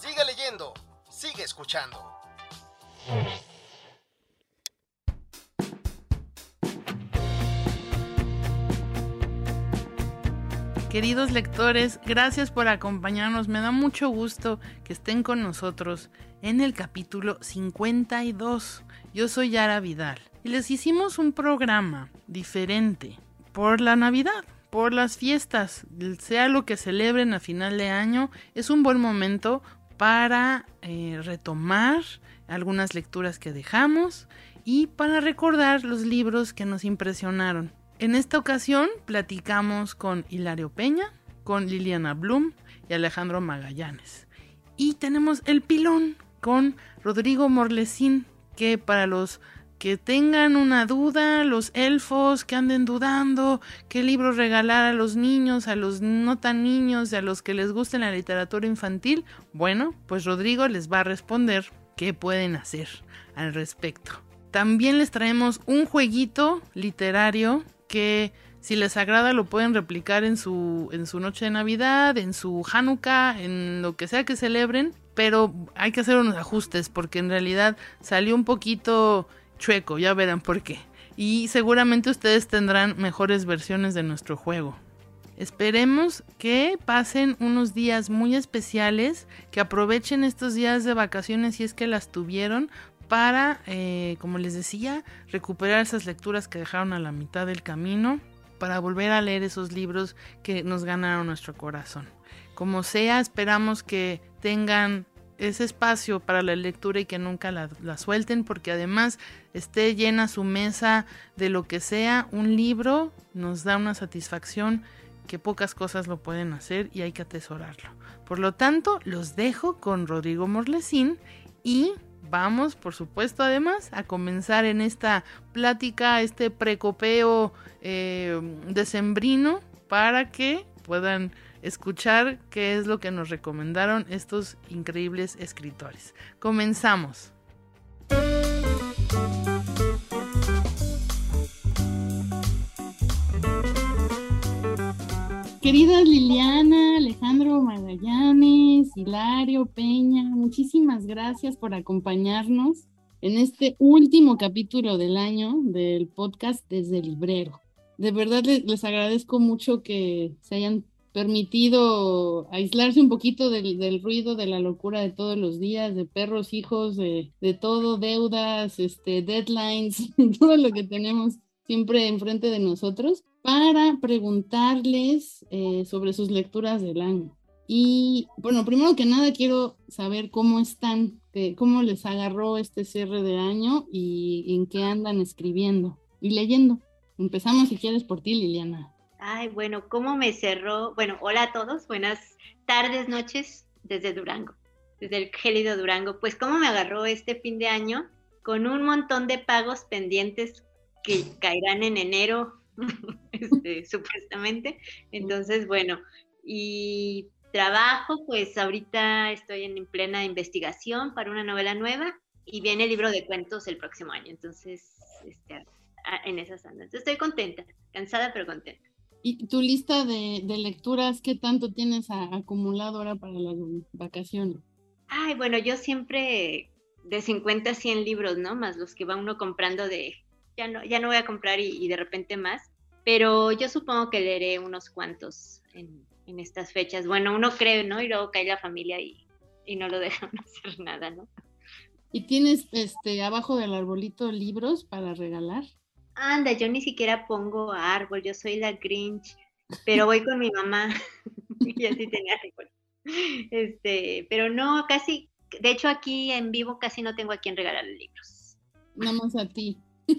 Sigue leyendo, sigue escuchando. Queridos lectores, gracias por acompañarnos. Me da mucho gusto que estén con nosotros en el capítulo 52. Yo soy Yara Vidal y les hicimos un programa diferente por la Navidad, por las fiestas, sea lo que celebren a final de año, es un buen momento para eh, retomar algunas lecturas que dejamos y para recordar los libros que nos impresionaron. En esta ocasión platicamos con Hilario Peña, con Liliana Blum y Alejandro Magallanes. Y tenemos el pilón con Rodrigo Morlesín, que para los que tengan una duda, los elfos que anden dudando qué libro regalar a los niños, a los no tan niños, a los que les guste la literatura infantil, bueno, pues Rodrigo les va a responder qué pueden hacer al respecto. También les traemos un jueguito literario que si les agrada lo pueden replicar en su, en su noche de Navidad, en su Hanukkah, en lo que sea que celebren, pero hay que hacer unos ajustes porque en realidad salió un poquito chueco, ya verán por qué. Y seguramente ustedes tendrán mejores versiones de nuestro juego. Esperemos que pasen unos días muy especiales, que aprovechen estos días de vacaciones si es que las tuvieron para, eh, como les decía, recuperar esas lecturas que dejaron a la mitad del camino, para volver a leer esos libros que nos ganaron nuestro corazón. Como sea, esperamos que tengan ese espacio para la lectura y que nunca la, suelten porque además esté llena su mesa de lo que sea, un libro nos da una satisfacción que pocas cosas lo pueden hacer y hay que atesorarlo. Por lo tanto, los dejo con Rodrigo Morlesín y vamos, por supuesto, además, a comenzar en esta plática, este precopeo eh, decembrino, para que puedan escuchar qué es lo que nos recomendaron estos increíbles escritores. Comenzamos. Queridas Liliana, Alejandro Magallanes, Hilario Peña, muchísimas gracias por acompañarnos en este último capítulo del año del podcast Desde el Librero. De verdad les, agradezco mucho que se hayan permitido aislarse un poquito del, ruido, de la locura de todos los días, de perros, hijos, de, todo, deudas, este, deadlines, todo lo que tenemos siempre enfrente de nosotros para preguntarles eh, sobre sus lecturas del año. Y bueno, primero que nada quiero saber cómo están, cómo les agarró este cierre de año y en qué andan escribiendo y leyendo. Empezamos si quieres por ti, Liliana. Ay, bueno, ¿cómo me cerró? Bueno, hola a todos, buenas tardes, noches desde Durango, desde el gélido Durango. Pues cómo me agarró este fin de año con un montón de pagos pendientes que caerán en enero, este, supuestamente. Entonces, bueno, y trabajo, pues ahorita estoy en plena investigación para una novela nueva y viene el libro de cuentos el próximo año. Entonces, este, en esas andas. Estoy contenta, cansada pero contenta. ¿Y tu lista de, lecturas qué tanto tienes acumulado ahora para las vacaciones? Ay, bueno, yo siempre de 50 a 100 libros, ¿no? Más los que va uno comprando de ya no, ya no voy a comprar y, de repente más, pero yo supongo que leeré unos cuantos en, estas fechas. Bueno, uno cree, ¿no? Y luego cae la familia y, no lo dejan hacer nada, ¿no? ¿Y tienes este abajo del arbolito libros para regalar? Anda, yo ni siquiera pongo árbol, yo soy la Grinch, pero voy con mi mamá y así tenía árbol. Este, pero no, casi, de hecho aquí en vivo casi no tengo a quien regalarle libros. Nada más a ti.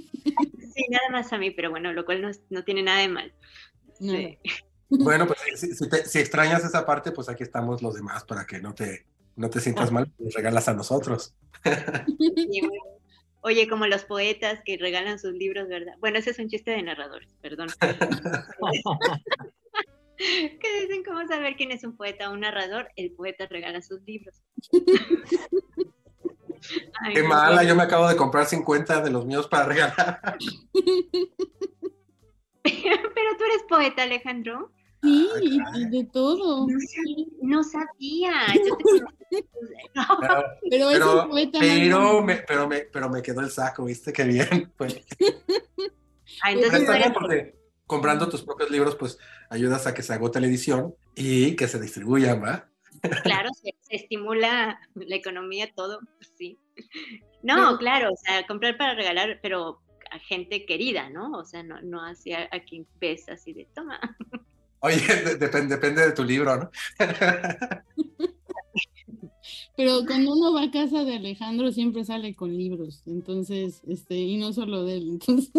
Sí, nada más a mí, pero bueno, lo cual no, tiene nada de mal. Bueno, pues si, extrañas esa parte, pues aquí estamos los demás para que no te, no te sientas mal, nos regalas a nosotros. Sí, bien. Oye, como los poetas que regalan sus libros, ¿verdad? Bueno, ese es un chiste de narradores, perdón. que dicen cómo saber quién es un poeta o un narrador. El poeta regala sus libros. Ay, Qué no, mala, yo me acabo de comprar 50 de los míos para regalar. Pero tú eres poeta, Alejandro. Sí, y de todo. No sabía. No sabía. Yo te conocí. No. Pero, Pero pero, me, pero, me, pero me quedó el saco, ¿viste? Qué bien. Pues, Ah, entonces porque comprando tus propios libros, pues ayudas a que se agote la edición y que se distribuyan, ¿va? claro, se, se estimula la economía, todo, pues sí. No, claro, o sea, comprar para regalar, pero a gente querida, ¿no? O sea, no, no así a, a quien ves así de toma. Oye, de- depende, depende de tu libro, ¿no? Pero cuando uno va a casa de Alejandro siempre sale con libros, entonces, este, y no solo de él, entonces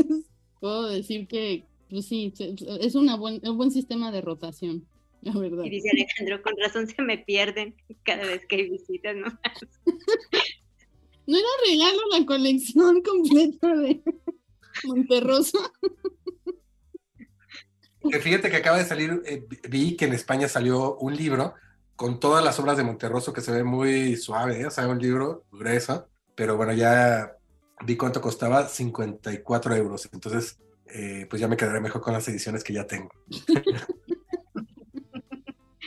puedo decir que, pues sí, es una buen, un buen sistema de rotación, la verdad. Y dice Alejandro, con razón se me pierden cada vez que hay visitas, ¿no? No era regalo la colección completa de Monterroso. Que fíjate que acaba de salir, eh, vi que en España salió un libro con todas las obras de Monterroso que se ve muy suave, ¿eh? o sea, un libro grueso, pero bueno, ya vi cuánto costaba, 54 euros, entonces eh, pues ya me quedaré mejor con las ediciones que ya tengo.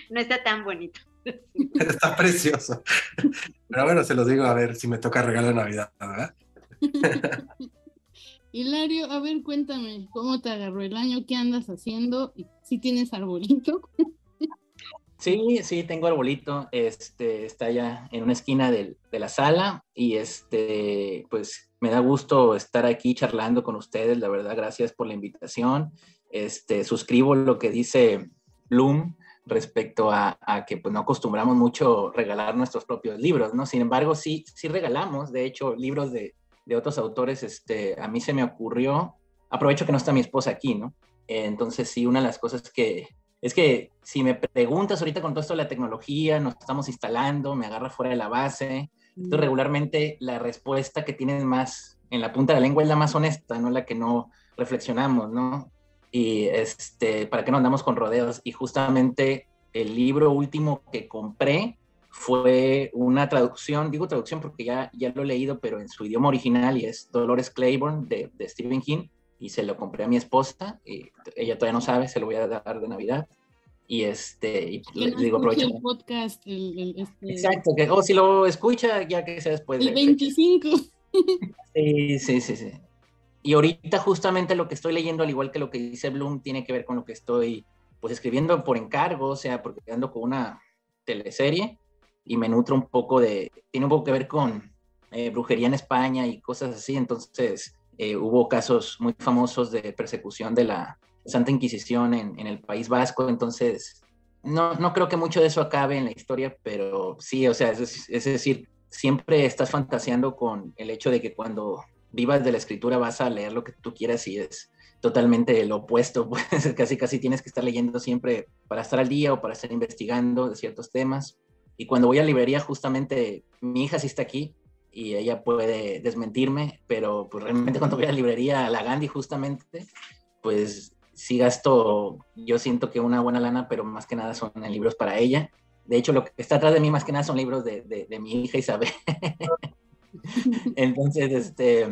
No está tan bonito. Está precioso. Pero bueno, se los digo, a ver si me toca regalo de Navidad, ¿verdad? Hilario, a ver, cuéntame, ¿cómo te agarró el año? ¿Qué andas haciendo? ¿Y ¿Si tienes arbolito? Sí, sí, tengo arbolito, este, está ya en una esquina de la sala y este, pues me da gusto estar aquí charlando con ustedes, la verdad, gracias por la invitación. Este, suscribo lo que dice Bloom respecto a, a que pues no acostumbramos mucho regalar nuestros propios libros, ¿no? Sin embargo, sí, sí regalamos, de hecho, libros de, de otros autores, este, a mí se me ocurrió, aprovecho que no está mi esposa aquí, ¿no? Eh, entonces, sí, una de las cosas que, es que si me preguntas ahorita con todo esto de la tecnología, nos estamos instalando, me agarra fuera de la base, entonces regularmente la respuesta que tienes más en la punta de la lengua es la más honesta, no la que no reflexionamos, ¿no? Y este, para qué no andamos con rodeos. Y justamente el libro último que compré fue una traducción, digo traducción porque ya, ya lo he leído, pero en su idioma original y es Dolores Claiborne de, de Stephen King y se lo compré a mi esposa y ella todavía no sabe, se lo voy a dar de Navidad. Y este, y le no digo, escuche aprovecho. el podcast, el, el- este, Exacto, que o si lo escucha, ya que sea después el de 25. Sí, sí, sí, sí. Y ahorita justamente lo que estoy leyendo, al igual que lo que dice Bloom, tiene que ver con lo que estoy pues escribiendo por encargo, o sea, porque ando con una teleserie y me nutro un poco de, tiene un poco que ver con eh, brujería en España y cosas así, entonces eh, hubo casos muy famosos de persecución de la Santa Inquisición en, en el País Vasco, entonces no, no creo que mucho de eso acabe en la historia, pero sí, o sea, es, es decir, siempre estás fantaseando con el hecho de que cuando vivas de la escritura vas a leer lo que tú quieras y es totalmente lo opuesto, pues casi casi tienes que estar leyendo siempre para estar al día o para estar investigando de ciertos temas. Y cuando voy a librería, justamente mi hija sí está aquí y ella puede desmentirme, pero pues realmente cuando voy a la librería, a la Gandhi justamente, pues sí gasto, yo siento que una buena lana, pero más que nada son libros para ella. De hecho, lo que está atrás de mí más que nada son libros de, de, de mi hija Isabel. Entonces, este,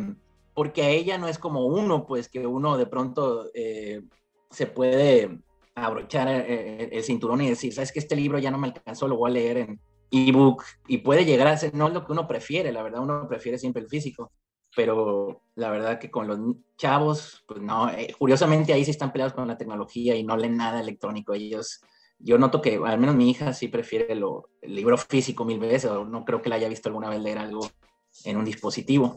porque a ella no es como uno, pues que uno de pronto eh, se puede abrochar eh, el cinturón y decir, sabes que este libro ya no me alcanzó, lo voy a leer en ebook y puede llegar a ser, no es lo que uno prefiere, la verdad, uno prefiere siempre el físico, pero la verdad que con los chavos, pues no, eh, curiosamente ahí sí están peleados con la tecnología y no leen nada electrónico, ellos yo noto que al menos mi hija sí prefiere lo, el libro físico mil veces, o no creo que la haya visto alguna vez leer algo en un dispositivo.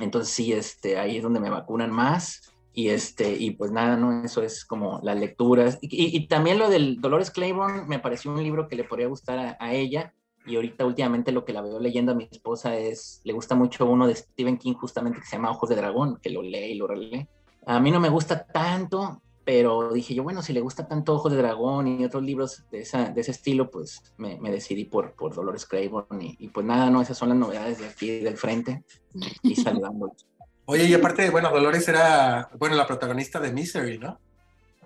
Entonces sí, este, ahí es donde me vacunan más. Y, este, y pues nada, ¿no? Eso es como las lecturas. Y, y, y también lo del Dolores Claiborne me pareció un libro que le podría gustar a, a, ella. Y ahorita últimamente lo que la veo leyendo a mi esposa es, le gusta mucho uno de Stephen King justamente que se llama Ojos de Dragón, que lo lee y lo relee. A mí no me gusta tanto, pero dije yo, bueno, si le gusta tanto Ojos de Dragón y otros libros de, esa, de ese estilo, pues me, me decidí por, por Dolores Claiborne y, y, pues nada, no, esas son las novedades de aquí del frente y saludándolos. Oye, y aparte, bueno, Dolores era, bueno, la protagonista de Misery, ¿no?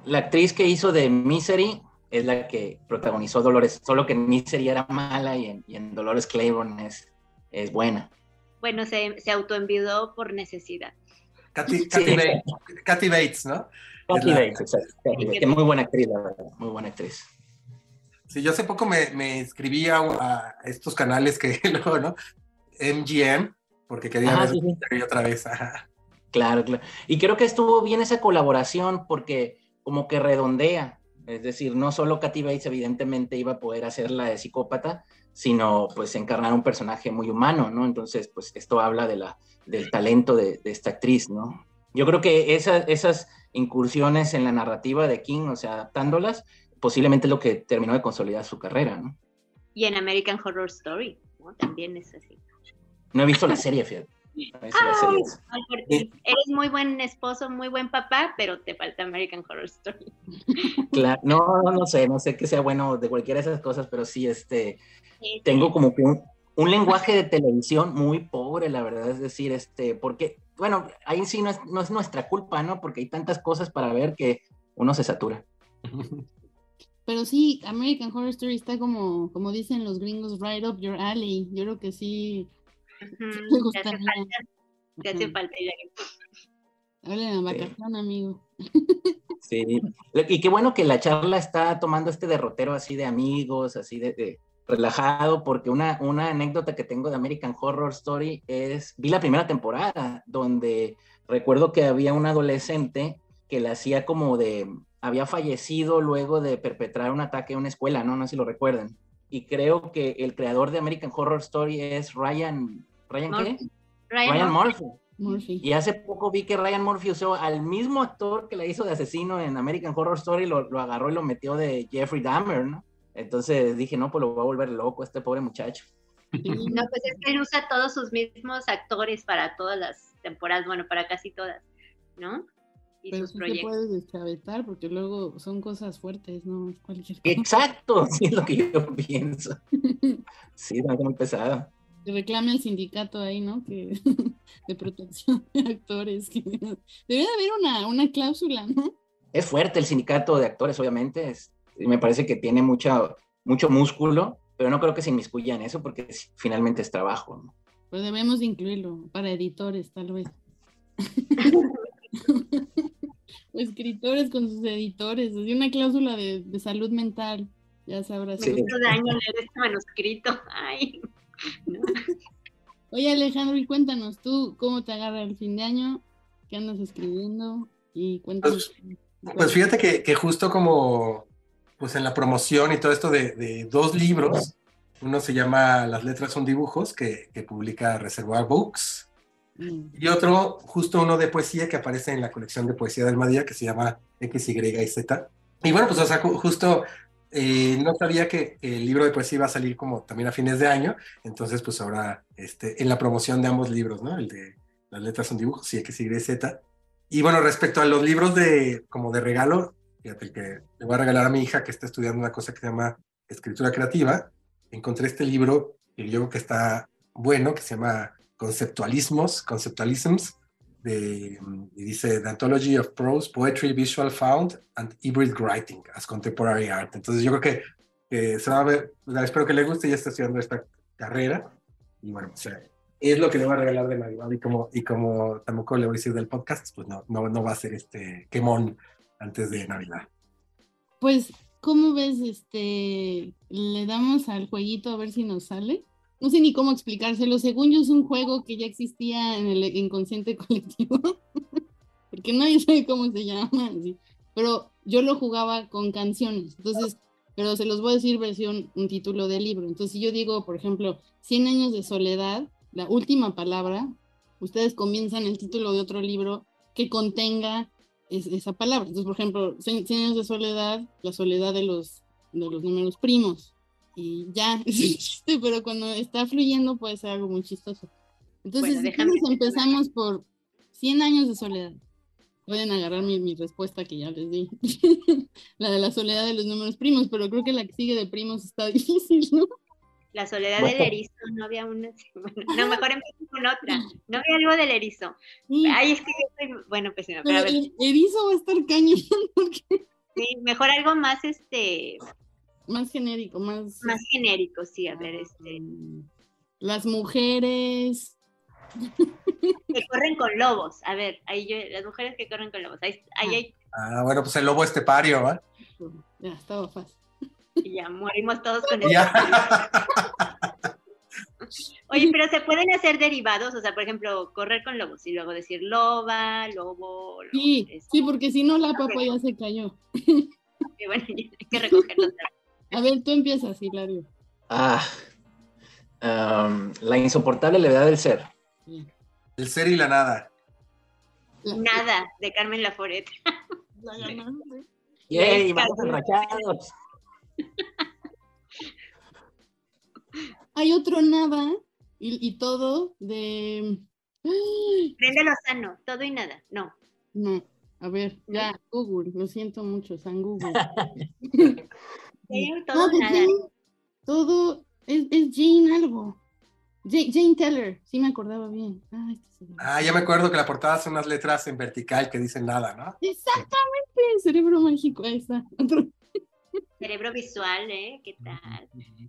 La actriz que hizo de Misery es la que protagonizó Dolores, solo que en Misery era mala y en, y en Dolores Claiborne es, es buena. Bueno, se, se autoenvidó por necesidad. Katy, Katy, sí. Bates, Katy Bates, ¿no? Katy Bates, exacto. Muy buena actriz, la verdad, muy buena actriz. Sí, yo hace poco me, me inscribí a, a, estos canales que luego, ¿no? MGM, porque quería Ajá, ver sí, sí. otra vez. Ajá. Claro, claro. Y creo que estuvo bien esa colaboración porque como que redondea. Es decir, no solo Katy Bates evidentemente iba a poder hacer la de psicópata, sino pues encarnar un personaje muy humano, ¿no? Entonces, pues esto habla de la, del talento de, de esta actriz, ¿no? Yo creo que esa, esas incursiones en la narrativa de King, o sea, adaptándolas, posiblemente es lo que terminó de consolidar su carrera, ¿no? Y en American Horror Story, ¿no? También es así. No he visto la serie, fíjate. No he visto la serie. Ay, eres muy buen esposo, muy buen papá, pero te falta American Horror Story. Claro, no, no, no sé, no sé que sea bueno de cualquiera de esas cosas, pero sí, este, sí, tengo sí. como que un, un, lenguaje de televisión muy pobre, la verdad, es decir, este, porque, bueno, ahí sí no es, no es nuestra culpa, ¿no? Porque hay tantas cosas para ver que uno se satura. Pero sí, American Horror Story está como, como dicen los gringos, right up your alley. Yo creo que sí. -huh. Me gustaría. Te hace falta, te hace falta ir Hablen a vacación, sí. amigo. Sí, y qué bueno que la charla está tomando este derrotero así de amigos, así de, de relajado, porque una, una anécdota que tengo de American Horror Story es, vi la primera temporada, donde recuerdo que había un adolescente que le hacía como de, había fallecido luego de perpetrar un ataque en una escuela, ¿no? No sé si lo recuerdan. Y creo que el creador de American Horror Story es Ryan, ¿Ryan Murphy. qué? Ryan, Ryan Murphy. Murphy. Y hace poco vi que Ryan Murphy usó al mismo actor que la hizo de asesino en American Horror Story, lo, lo agarró y lo metió de Jeffrey Dahmer, ¿no? Entonces dije, no, pues lo va a volver loco este pobre muchacho. No, pues es que él usa todos sus mismos actores para todas las temporadas, bueno, para casi todas, ¿no? Y Pero sus sí proyectos. puedes deschavetar porque luego son cosas fuertes, no cualquier cosa. Exacto, sí es lo que yo pienso. Sí, no es muy pesado. Que reclame el sindicato ahí, ¿no? Que, de protección de actores. Que, debe haber una, una cláusula, ¿no? Es fuerte el sindicato de actores, obviamente. Es, me parece que tiene mucha, mucho músculo, pero no creo que se inmiscuya en eso porque es, finalmente es trabajo, ¿no? Pues debemos de incluirlo para editores, tal vez. escritores con sus editores, así una cláusula de, de salud mental, ya sabrás. Me hizo daño leer este manuscrito, ay. No. Oye Alejandro, y cuéntanos tú cómo te agarra el fin de año, qué andas escribiendo y cuéntanos. Pues, pues fíjate que, que, justo como pues en la promoción y todo esto de, de, dos libros, uno se llama Las letras son dibujos, que, que publica Reservoir Books, y otro, justo uno de poesía que aparece en la colección de poesía del Madía, que se llama X, Y y Z. Y bueno, pues o sea, justo eh, no sabía que el libro de poesía iba a salir como también a fines de año, entonces pues ahora este, en la promoción de ambos libros, ¿no? El de las letras son dibujos y X, Y, Z. Y bueno, respecto a los libros de como de regalo, fíjate que le voy a regalar a mi hija que está estudiando una cosa que se llama escritura creativa, encontré este libro yo creo que está bueno, que se llama Conceptualismos, Conceptualisms, de, y dice The Anthology of Prose, Poetry, Visual Found and Hybrid Writing as Contemporary Art. Entonces yo creo que, que se va a ver, espero que le guste, ya está estudiando esta carrera y bueno, o sea, es lo que le voy a regalar de Navidad y como, y como tampoco le voy a decir del podcast, pues no, no, no va a ser este quemón antes de Navidad. Pues, ¿cómo ves? Este, le damos al jueguito a ver si nos sale no sé ni cómo explicárselo. Según yo, es un juego que ya existía en el inconsciente colectivo, porque nadie sabe cómo se llama, ¿sí? pero yo lo jugaba con canciones. Entonces, pero se los voy a decir versión, un título de libro. Entonces, si yo digo, por ejemplo, 100 años de soledad, la última palabra, ustedes comienzan el título de otro libro que contenga es, esa palabra. Entonces, por ejemplo, 100 años de soledad, la soledad de los, de los números primos y ya, pero cuando está fluyendo puede ser algo muy chistoso. Entonces, bueno, empezamos por 100 años de soledad. pueden agarrar mi, mi respuesta que ya les di. la de la soledad de los números primos, pero creo que la que sigue de primos está difícil, ¿no? La soledad Bueno. del erizo, no había una. bueno, no, mejor empiezo con otra. No había algo del erizo. Sí, Ay, es que yo soy. Bueno, pues no, pero a ver. el erizo va a estar cañón, porque Sí, mejor algo más, este. Más genérico, más... Más genérico, sí, a ver, este. mm, Las mujeres... Que corren con lobos. A ver, ahí yo, las mujeres que corren con lobos. Ahí, ahí, hay- Ah, bueno, pues el lobo estepario, ¿va? Ya, estaba fácil. y ya morimos todos con. Ya. Oye, pero se pueden hacer derivados, o sea, por ejemplo, correr con lobos y luego decir loba, lobo, lobo, Sí, este, sí, porque si no la papa ya se cayó. que bueno, hay que recogerlo. A ver, tú empiezas, Hilario. Ah, am, la insoportable levedad del ser. El ser y la nada. Nada, de Carmen Laforet. la ganaste. ¡Yay! Yes, ¡Vamos Carmen. enrachados! Hay otro nada y, y todo de... ¡Ay! Brenda Lozano, todo y nada. No. No, a ver, ya, Google, lo siento mucho, San Google. Todo de nada. Jane, todo es, es Jane algo. Jane, Jane Teller, sí me acordaba bien. Ah, este. Ah, ya me acuerdo que la portada hace unas letras en vertical que dicen nada, ¿no? Exactamente, cerebro mágico, ahí está. Otro, Cerebro visual, ¿eh? ¿Qué tal? Sí.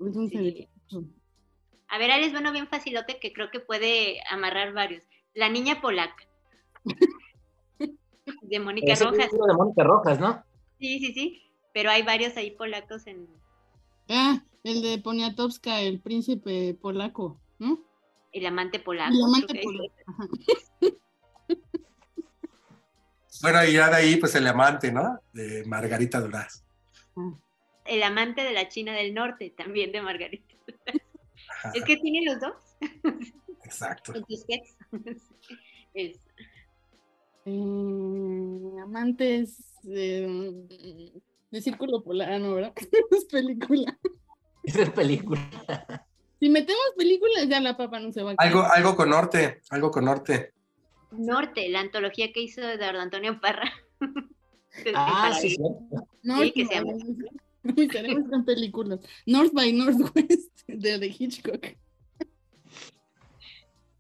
A ver, ahí les bueno bien facilote que creo que puede amarrar varios. La niña polaca. De Mónica Es el Rojas. de Mónica Rojas, ¿no? Sí, sí, sí. Pero hay varios ahí polacos en. Ah, el de Poniatowska, el príncipe polaco, ¿no? El amante polaco. El amante creo que polaco. Bueno, y ya de ahí, pues el amante, ¿no? De Margarita Duraz. El amante de la China del Norte, también de Margarita. Ajá, Es que tiene los dos Exacto. en Tusquets. Es- Eh, amantes de, de Círculo Polar, ¿no, ¿verdad? es película. Esa es película. Si metemos películas, ya la papa no se va a quedar. Algo, algo con norte, algo con norte. Norte, la antología que hizo Eduardo Antonio Parra. De- Ah, sí, cierto. North Sí, que se llama. Tenemos gran películas. North by Northwest de, de Hitchcock.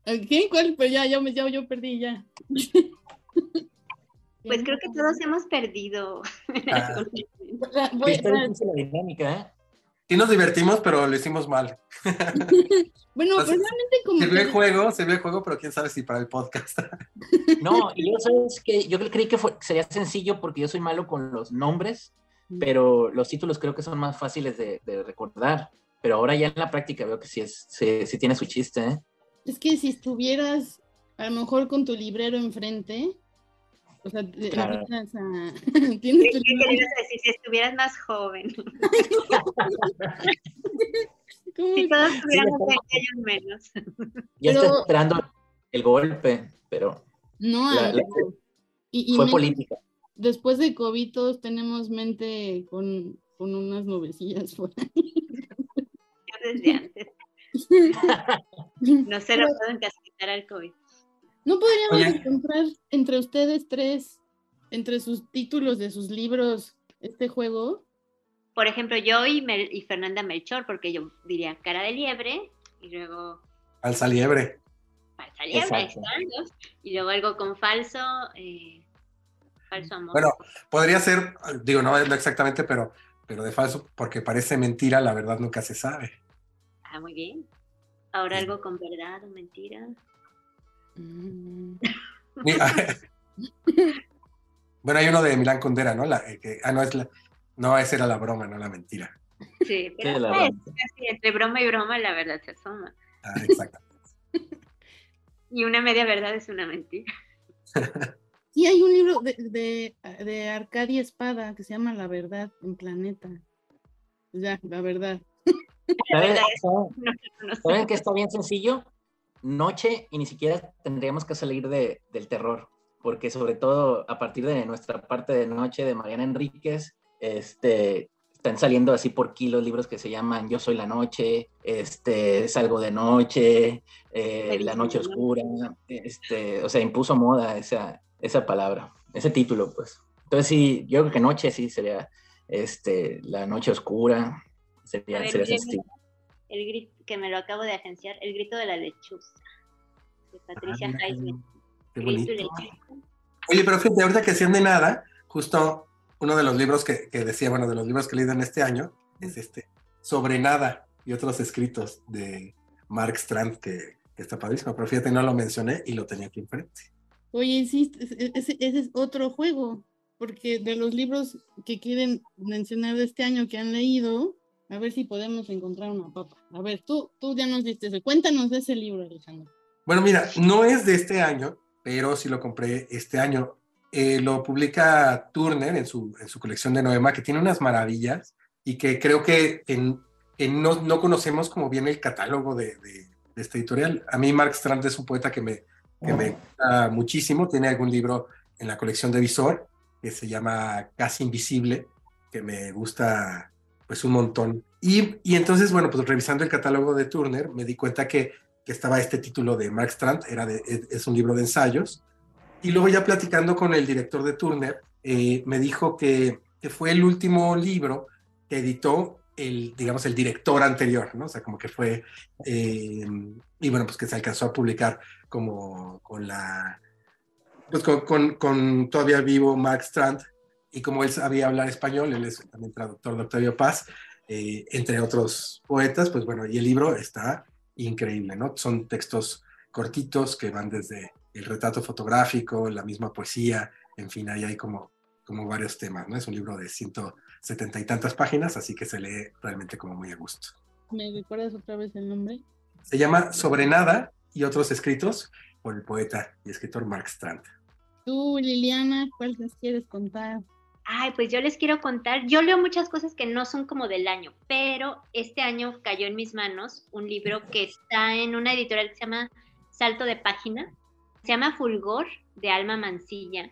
¿Qué? ¿Cuál? Pues ya, ya, me- ya yo perdí ya. Pues creo que todos hemos perdido. Ah. La- voy- Está difícil la dinámica, ¿eh? Sí nos divertimos, pero lo hicimos mal. bueno, Pues, pues realmente como Se vio el juego, se vio el juego, pero quién sabe si para el podcast. No, y yo sabes que yo creí que fue- sería sencillo porque yo soy malo con los nombres, pero los títulos creo que son más fáciles de, de recordar. Pero ahora ya en la práctica veo que sí, es, sí, sí tiene su chiste, ¿eh? Es que si estuvieras a lo mejor con tu librero enfrente, o sea, te- Claro. a- tienes ¿Qué tu qué librero- querías decir? Si estuvieras más joven. ¿cómo? Si todos tuviéramos Sí, 20 años menos. Ya Pero- está esperando el golpe, pero No, La- la- amigo. y, y fue política. después de COVID todos tenemos mente con, con unas nubecillas por ahí. Yo desde antes. No se lo puedo encasquetar al COVID. ¿No podríamos Oye. encontrar entre ustedes tres, entre sus títulos de sus libros, este juego? Por ejemplo, yo y, Mel- y Fernanda Melchor, porque yo diría cara de liebre y luego Alza liebre. falsa liebre, Exacto. están dos, y luego algo con falso, eh, falso amor. Bueno, podría ser, digo, no lo exactamente, pero, pero de falso, porque parece mentira, la verdad nunca se sabe. Ah, muy bien. Ahora Sí. algo con verdad o mentira. Mm, bueno, hay uno de Milán Kundera, ¿no? La, eh, que- ah, no, es la, no, esa era la broma, no la mentira. Sí, pero broma. casi entre broma y broma la verdad se asoma. Ah, exacto. Y una media verdad es una mentira. Sí, hay un libro de, de, de Arcadia Espada que se llama La Verdad en Planeta. Ya, la verdad. La ¿Saben, verdad es saben- no, no sé. saben que está bien sencillo? Noche y ni siquiera tendríamos que salir de- del terror, porque sobre todo a partir de nuestra parte de noche de Mariana Enríquez, este, están saliendo así por kilos libros que se llaman Yo soy la noche, este, Salgo de noche, eh, La noche oscura, este, o sea, impuso moda esa, esa palabra. ese título, pues. Entonces sí, yo creo que noche sí sería este, la noche oscura, sería, A ver, sería ese estilo. El grito, que me lo acabo de agenciar, El grito de la lechuza, de Patricia Ah, mira, qué- Highsmith. Oye, pero fíjate, ahorita que hacían de nada, justo uno de los libros que, que decía, bueno, de los libros que he leído en este año, es este, Sobre Nada y otros escritos de Mark Strand, que, que está padrísimo, pero fíjate, no lo mencioné y lo tenía aquí enfrente. Oye, sí, ese- ese es otro juego, porque de los libros que quieren mencionar de este año que han leído, a ver si podemos encontrar una papa. A ver, tú, tú ya nos diste ese. Cuéntanos de ese libro, Alejandro. Bueno, mira, no es de este año, pero sí lo compré este año. Eh, lo publica Turner en su, en su colección de Noema, que tiene unas maravillas y que creo que, que- que no, no conocemos como bien el catálogo de, de- de esta editorial. A mí Mark Strand es un poeta que me, que me gusta muchísimo. Tiene algún libro en la colección de Visor que se llama Casi Invisible, que me gusta pues un montón. Y, y entonces, bueno, pues revisando el catálogo de Turner, me di cuenta que que estaba este título de Mark Strand, era de- es, un libro de ensayos. Y luego ya platicando con el director de Turner, eh, me dijo que, que fue el último libro que editó el, digamos, el director anterior, ¿no? O sea, como que fue, eh, y bueno, pues que se alcanzó a publicar como con la, pues con, con, con todavía vivo Mark Strand, y como él sabía hablar español, él es también traductor de Octavio Paz, eh, entre otros poetas, pues bueno, y el libro está increíble, ¿no? Son textos cortitos que van desde el retrato fotográfico, la misma poesía, en fin, ahí hay como, como varios temas, ¿no? Es un libro de 170 y tantas páginas, así que se lee realmente como muy a gusto. ¿Me recuerdas otra vez el nombre? Se llama Sobre Nada y otros escritos por el poeta y escritor Mark Strand. Tú, Liliana, ¿cuál nos quieres contar? Ay, pues yo les quiero contar, yo leo muchas cosas que no son como del año, pero este año cayó en mis manos un libro que está en una editorial que se llama Salto de Página, se llama Fulgor de Alma Mancilla,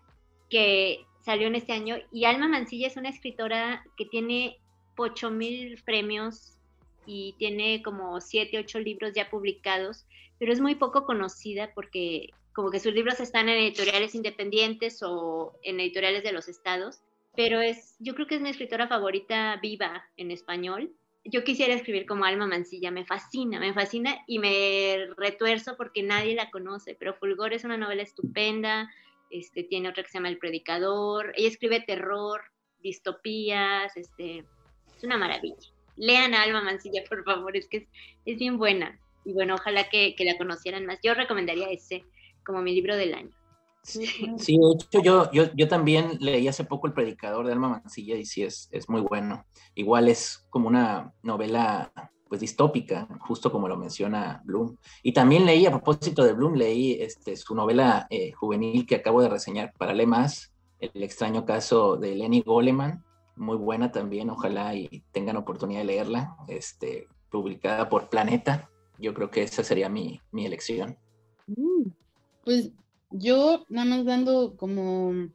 que salió en este año, y Alma Mancilla es una escritora que tiene 8 mil premios y tiene como 7, 8 libros ya publicados, pero es muy poco conocida porque como que sus libros están en editoriales independientes o en editoriales de los estados, pero es, yo creo que es mi escritora favorita viva en español. Yo quisiera escribir como Alma Mancilla, me fascina, me fascina y me retuerzo porque nadie la conoce, pero Fulgor es una novela estupenda, este, tiene otra que se llama El Predicador, ella escribe terror, distopías, este, es una maravilla. Lean a Alma Mancilla, por favor, es que es, es bien buena. Y bueno, ojalá que, que la conocieran más. Yo recomendaría ese como mi libro del año. Sí, de hecho yo, yo, yo también leí hace poco El Predicador de Alma Mancilla y sí es, es muy bueno. Igual es como una novela pues distópica, justo como lo menciona Bloom. Y también leí, a propósito de Bloom, leí este, su novela eh, juvenil que acabo de reseñar para Le Más, El extraño caso de Lenny Goleman, muy buena también, ojalá y tengan oportunidad de leerla, este, publicada por Planeta. Yo creo que esa sería mi, mi elección. Mm, Pues yo nada más dando como,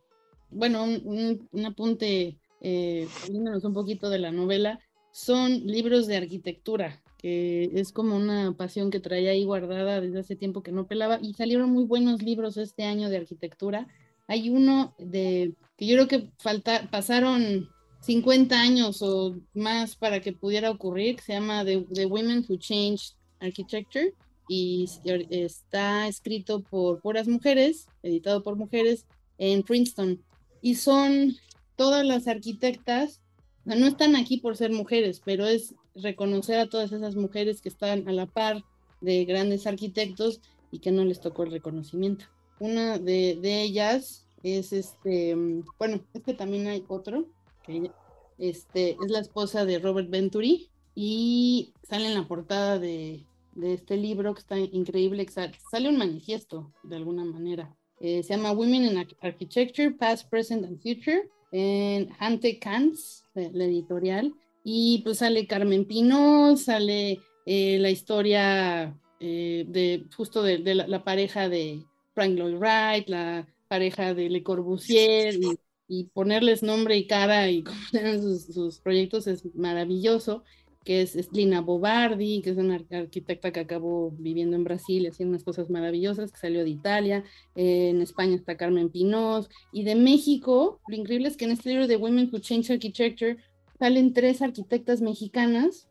bueno, un, un- un apunte, eh, un poquito de la novela, son libros de arquitectura, que es como una pasión que traía ahí guardada desde hace tiempo que no pelaba, y salieron muy buenos libros este año de arquitectura. Hay uno de, que yo creo que falta, pasaron 50 años o más para que pudiera ocurrir, que se llama The, The Women Who Changed Architecture y está escrito por puras mujeres, editado por mujeres en Princeton. Y son todas las arquitectas, no están aquí por ser mujeres, pero es reconocer a todas esas mujeres que están a la par de grandes arquitectos y que no les tocó el reconocimiento. Una de, de ellas es este, bueno, es que también hay otro, que este, es la esposa de Robert Venturi y sale en la portada de, de este libro que está increíble, sale un manifiesto de alguna manera. Eh, se llama Women in Arch- Architecture, Past, Present and Future, en Hante Kantz, la editorial, y pues sale Carmen Pinó, sale eh, la historia eh, de justo de, la, pareja de Frank Lloyd Wright, la pareja de Le Corbusier, y, ponerles nombre y cara y cómo sus, sus proyectos es maravilloso. Que es, es Lina Bobardi, que es una arquitecta que acabó viviendo en Brasil haciendo unas cosas maravillosas, que salió de Italia, eh, en España está Carmen Pinós, y de México, lo increíble es que en este libro de Women Who Change Architecture salen tres arquitectas mexicanas,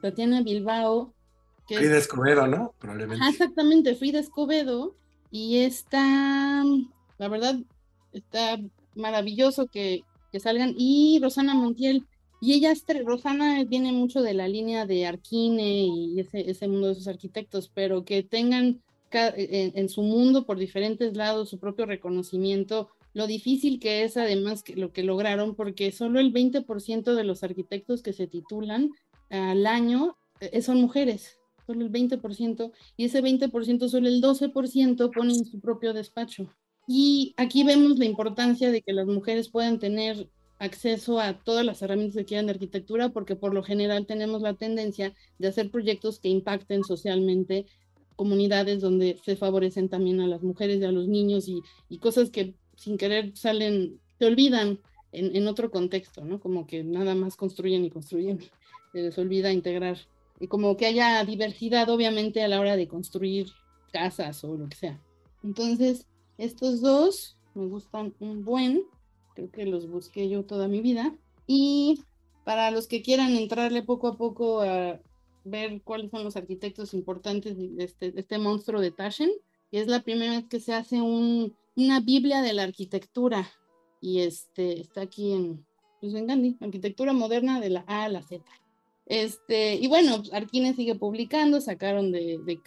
Tatiana Bilbao, que Frida Escobedo, ¿no? Probablemente. exactamente, Frida Escobedo, y está, la verdad, está maravilloso que, que salgan, y Rosana Montiel, y ella, Rosana, viene mucho de la línea de Arquine y ese, ese mundo de esos arquitectos, pero que tengan en, su mundo por diferentes lados su propio reconocimiento, lo difícil que es además que lo que lograron, porque solo el 20% de los arquitectos que se titulan al año eh, son mujeres, solo el 20%, y ese 20%, solo el 12% ponen su propio despacho. Y aquí vemos la importancia de que las mujeres puedan tener acceso a todas las herramientas que quieran de arquitectura, porque por lo general tenemos la tendencia de hacer proyectos que impacten socialmente comunidades donde se favorecen también a las mujeres y a los niños y, y cosas que sin querer salen, se olvidan en, en, otro contexto, ¿no? Como que nada más construyen y construyen, se les olvida integrar. Y como que haya diversidad, obviamente, a la hora de construir casas o lo que sea. Entonces, estos dos me gustan un buen creo que los busqué yo toda mi vida. Y para los que quieran entrarle poco a poco a ver cuáles son los arquitectos importantes de este, este monstruo de Taschen, que es la primera vez que se hace un, una Biblia de la arquitectura. Y este está aquí en, pues en Gandhi, Arquitectura Moderna de la A a la Z. Este, y bueno, Arquine sigue publicando, sacaron de, de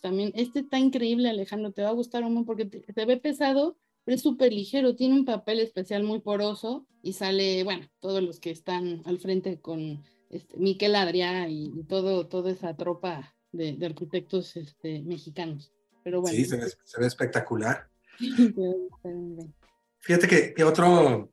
también. Este está increíble, Alejandro, te va a gustar un montón porque te, te ve pesado, es súper ligero, tiene un papel especial muy poroso y sale, bueno, todos los que están al frente con este, Miquel Adrià y, todo, toda esa tropa de, arquitectos este, mexicanos. Pero bueno. Sí, se ve, espectacular. Fíjate que, otro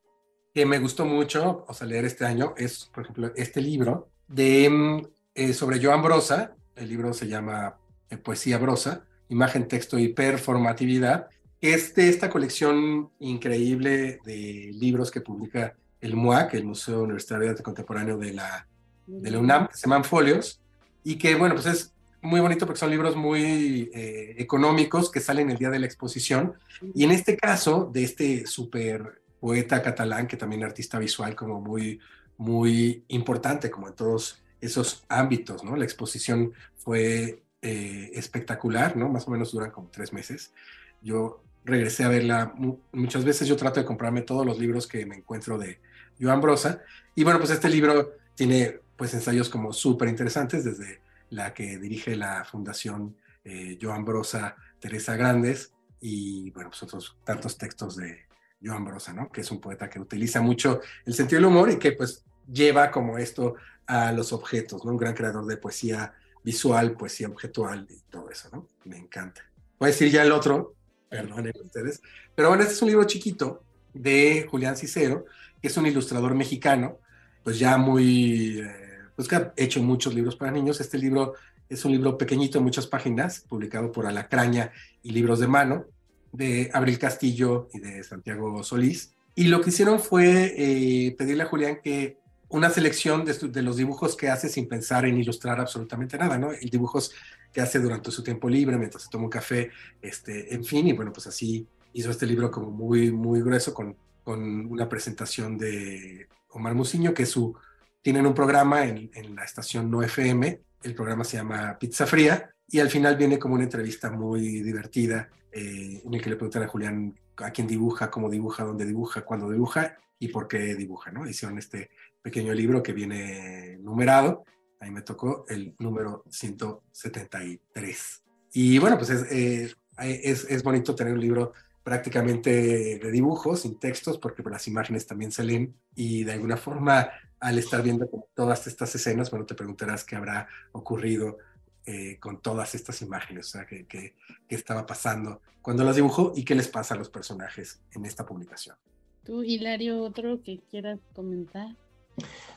que me gustó mucho, o sea, leer este año, es, por ejemplo, este libro de, mm, eh, sobre Joan Brosa. El libro se llama eh, Poesía Brosa, Imagen, Texto y Performatividad es de esta colección increíble de libros que publica el MUAC, el Museo Universitario de Arte Contemporáneo de la, de la UNAM, que se llaman Folios, y que, bueno, pues es muy bonito porque son libros muy eh, económicos que salen el día de la exposición. Y en este caso, de este super poeta catalán, que también artista visual como muy, muy importante, como en todos esos ámbitos, ¿no? La exposición fue eh, espectacular, ¿no? Más o menos duran como tres meses. Yo regresé a verla muchas veces. Yo trato de comprarme todos los libros que me encuentro de Joan Brosa. Y bueno, pues este libro tiene pues ensayos como súper interesantes, desde la que dirige la Fundación eh, Joan Brosa, Teresa Grandes, y bueno, pues otros tantos textos de Joan Brosa, ¿no? Que es un poeta que utiliza mucho el sentido del humor y que pues lleva como esto a los objetos, ¿no? Un gran creador de poesía visual, poesía objetual y todo eso, ¿no? Me encanta. Voy a decir ya el otro, perdonen ustedes. Pero bueno, este es un libro chiquito de Julián Cicero, que es un ilustrador mexicano, pues ya muy, eh, pues que ha hecho muchos libros para niños. Este libro es un libro pequeñito muchas páginas, publicado por Alacraña y Libros de Mano, de Abril Castillo y de Santiago Solís. Y lo que hicieron fue eh, pedirle a Julián que una selección de, los dibujos que hace sin pensar en ilustrar absolutamente nada, ¿no? Y dibujos que hace durante su tiempo libre, mientras se toma un café, este, en fin, y bueno, pues así hizo este libro como muy, muy grueso con, con una presentación de Omar Musiño, que su, tienen un programa en, en la estación No FM, el programa se llama Pizza Fría, y al final viene como una entrevista muy divertida eh, en el que le preguntan a Julián a quién dibuja, cómo dibuja, dónde dibuja, cuándo dibuja y por qué dibuja, ¿no? Hicieron este pequeño libro que viene numerado ahí me tocó el número 173. Y bueno, pues eh, es, es, bonito tener un libro prácticamente de dibujos, sin textos, porque las imágenes también se leen y de alguna forma al estar viendo todas estas escenas, bueno, te preguntarás qué habrá ocurrido eh, con todas estas imágenes, o sea, qué, qué, qué estaba pasando cuando las dibujó y qué les pasa a los personajes en esta publicación. ¿Tú, Hilario, otro que quieras comentar?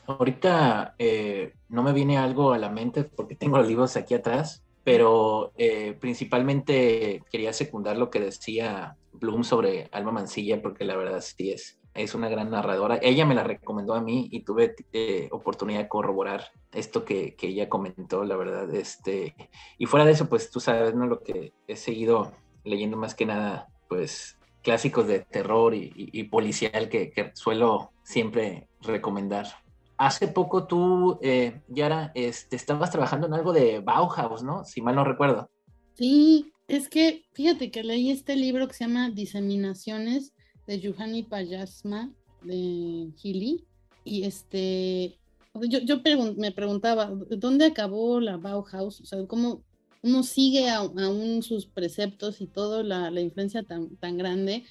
Ahorita eh, no me viene algo a la mente porque tengo los libros aquí atrás, pero eh, principalmente quería secundar lo que decía Bloom sobre Alma Mancilla, porque la verdad sí es es una gran narradora. Ella me la recomendó a mí y tuve eh, oportunidad de corroborar esto que, que, ella comentó, la verdad. Este, y fuera de eso, pues tú sabes, ¿no? Lo que he seguido leyendo más que nada, pues clásicos de terror y, policial que, que, suelo siempre recomendar. Hace poco tú, eh, Yara, este, estabas trabajando en algo de Bauhaus, ¿no? Si mal no recuerdo. Sí, es que fíjate que leí este libro que se llama Diseminaciones de Yuhani Payasma de Gili y este yo, yo me preguntaba dónde acabó la Bauhaus, o sea, cómo uno sigue aún sus preceptos y todo la, la influencia tan, tan grande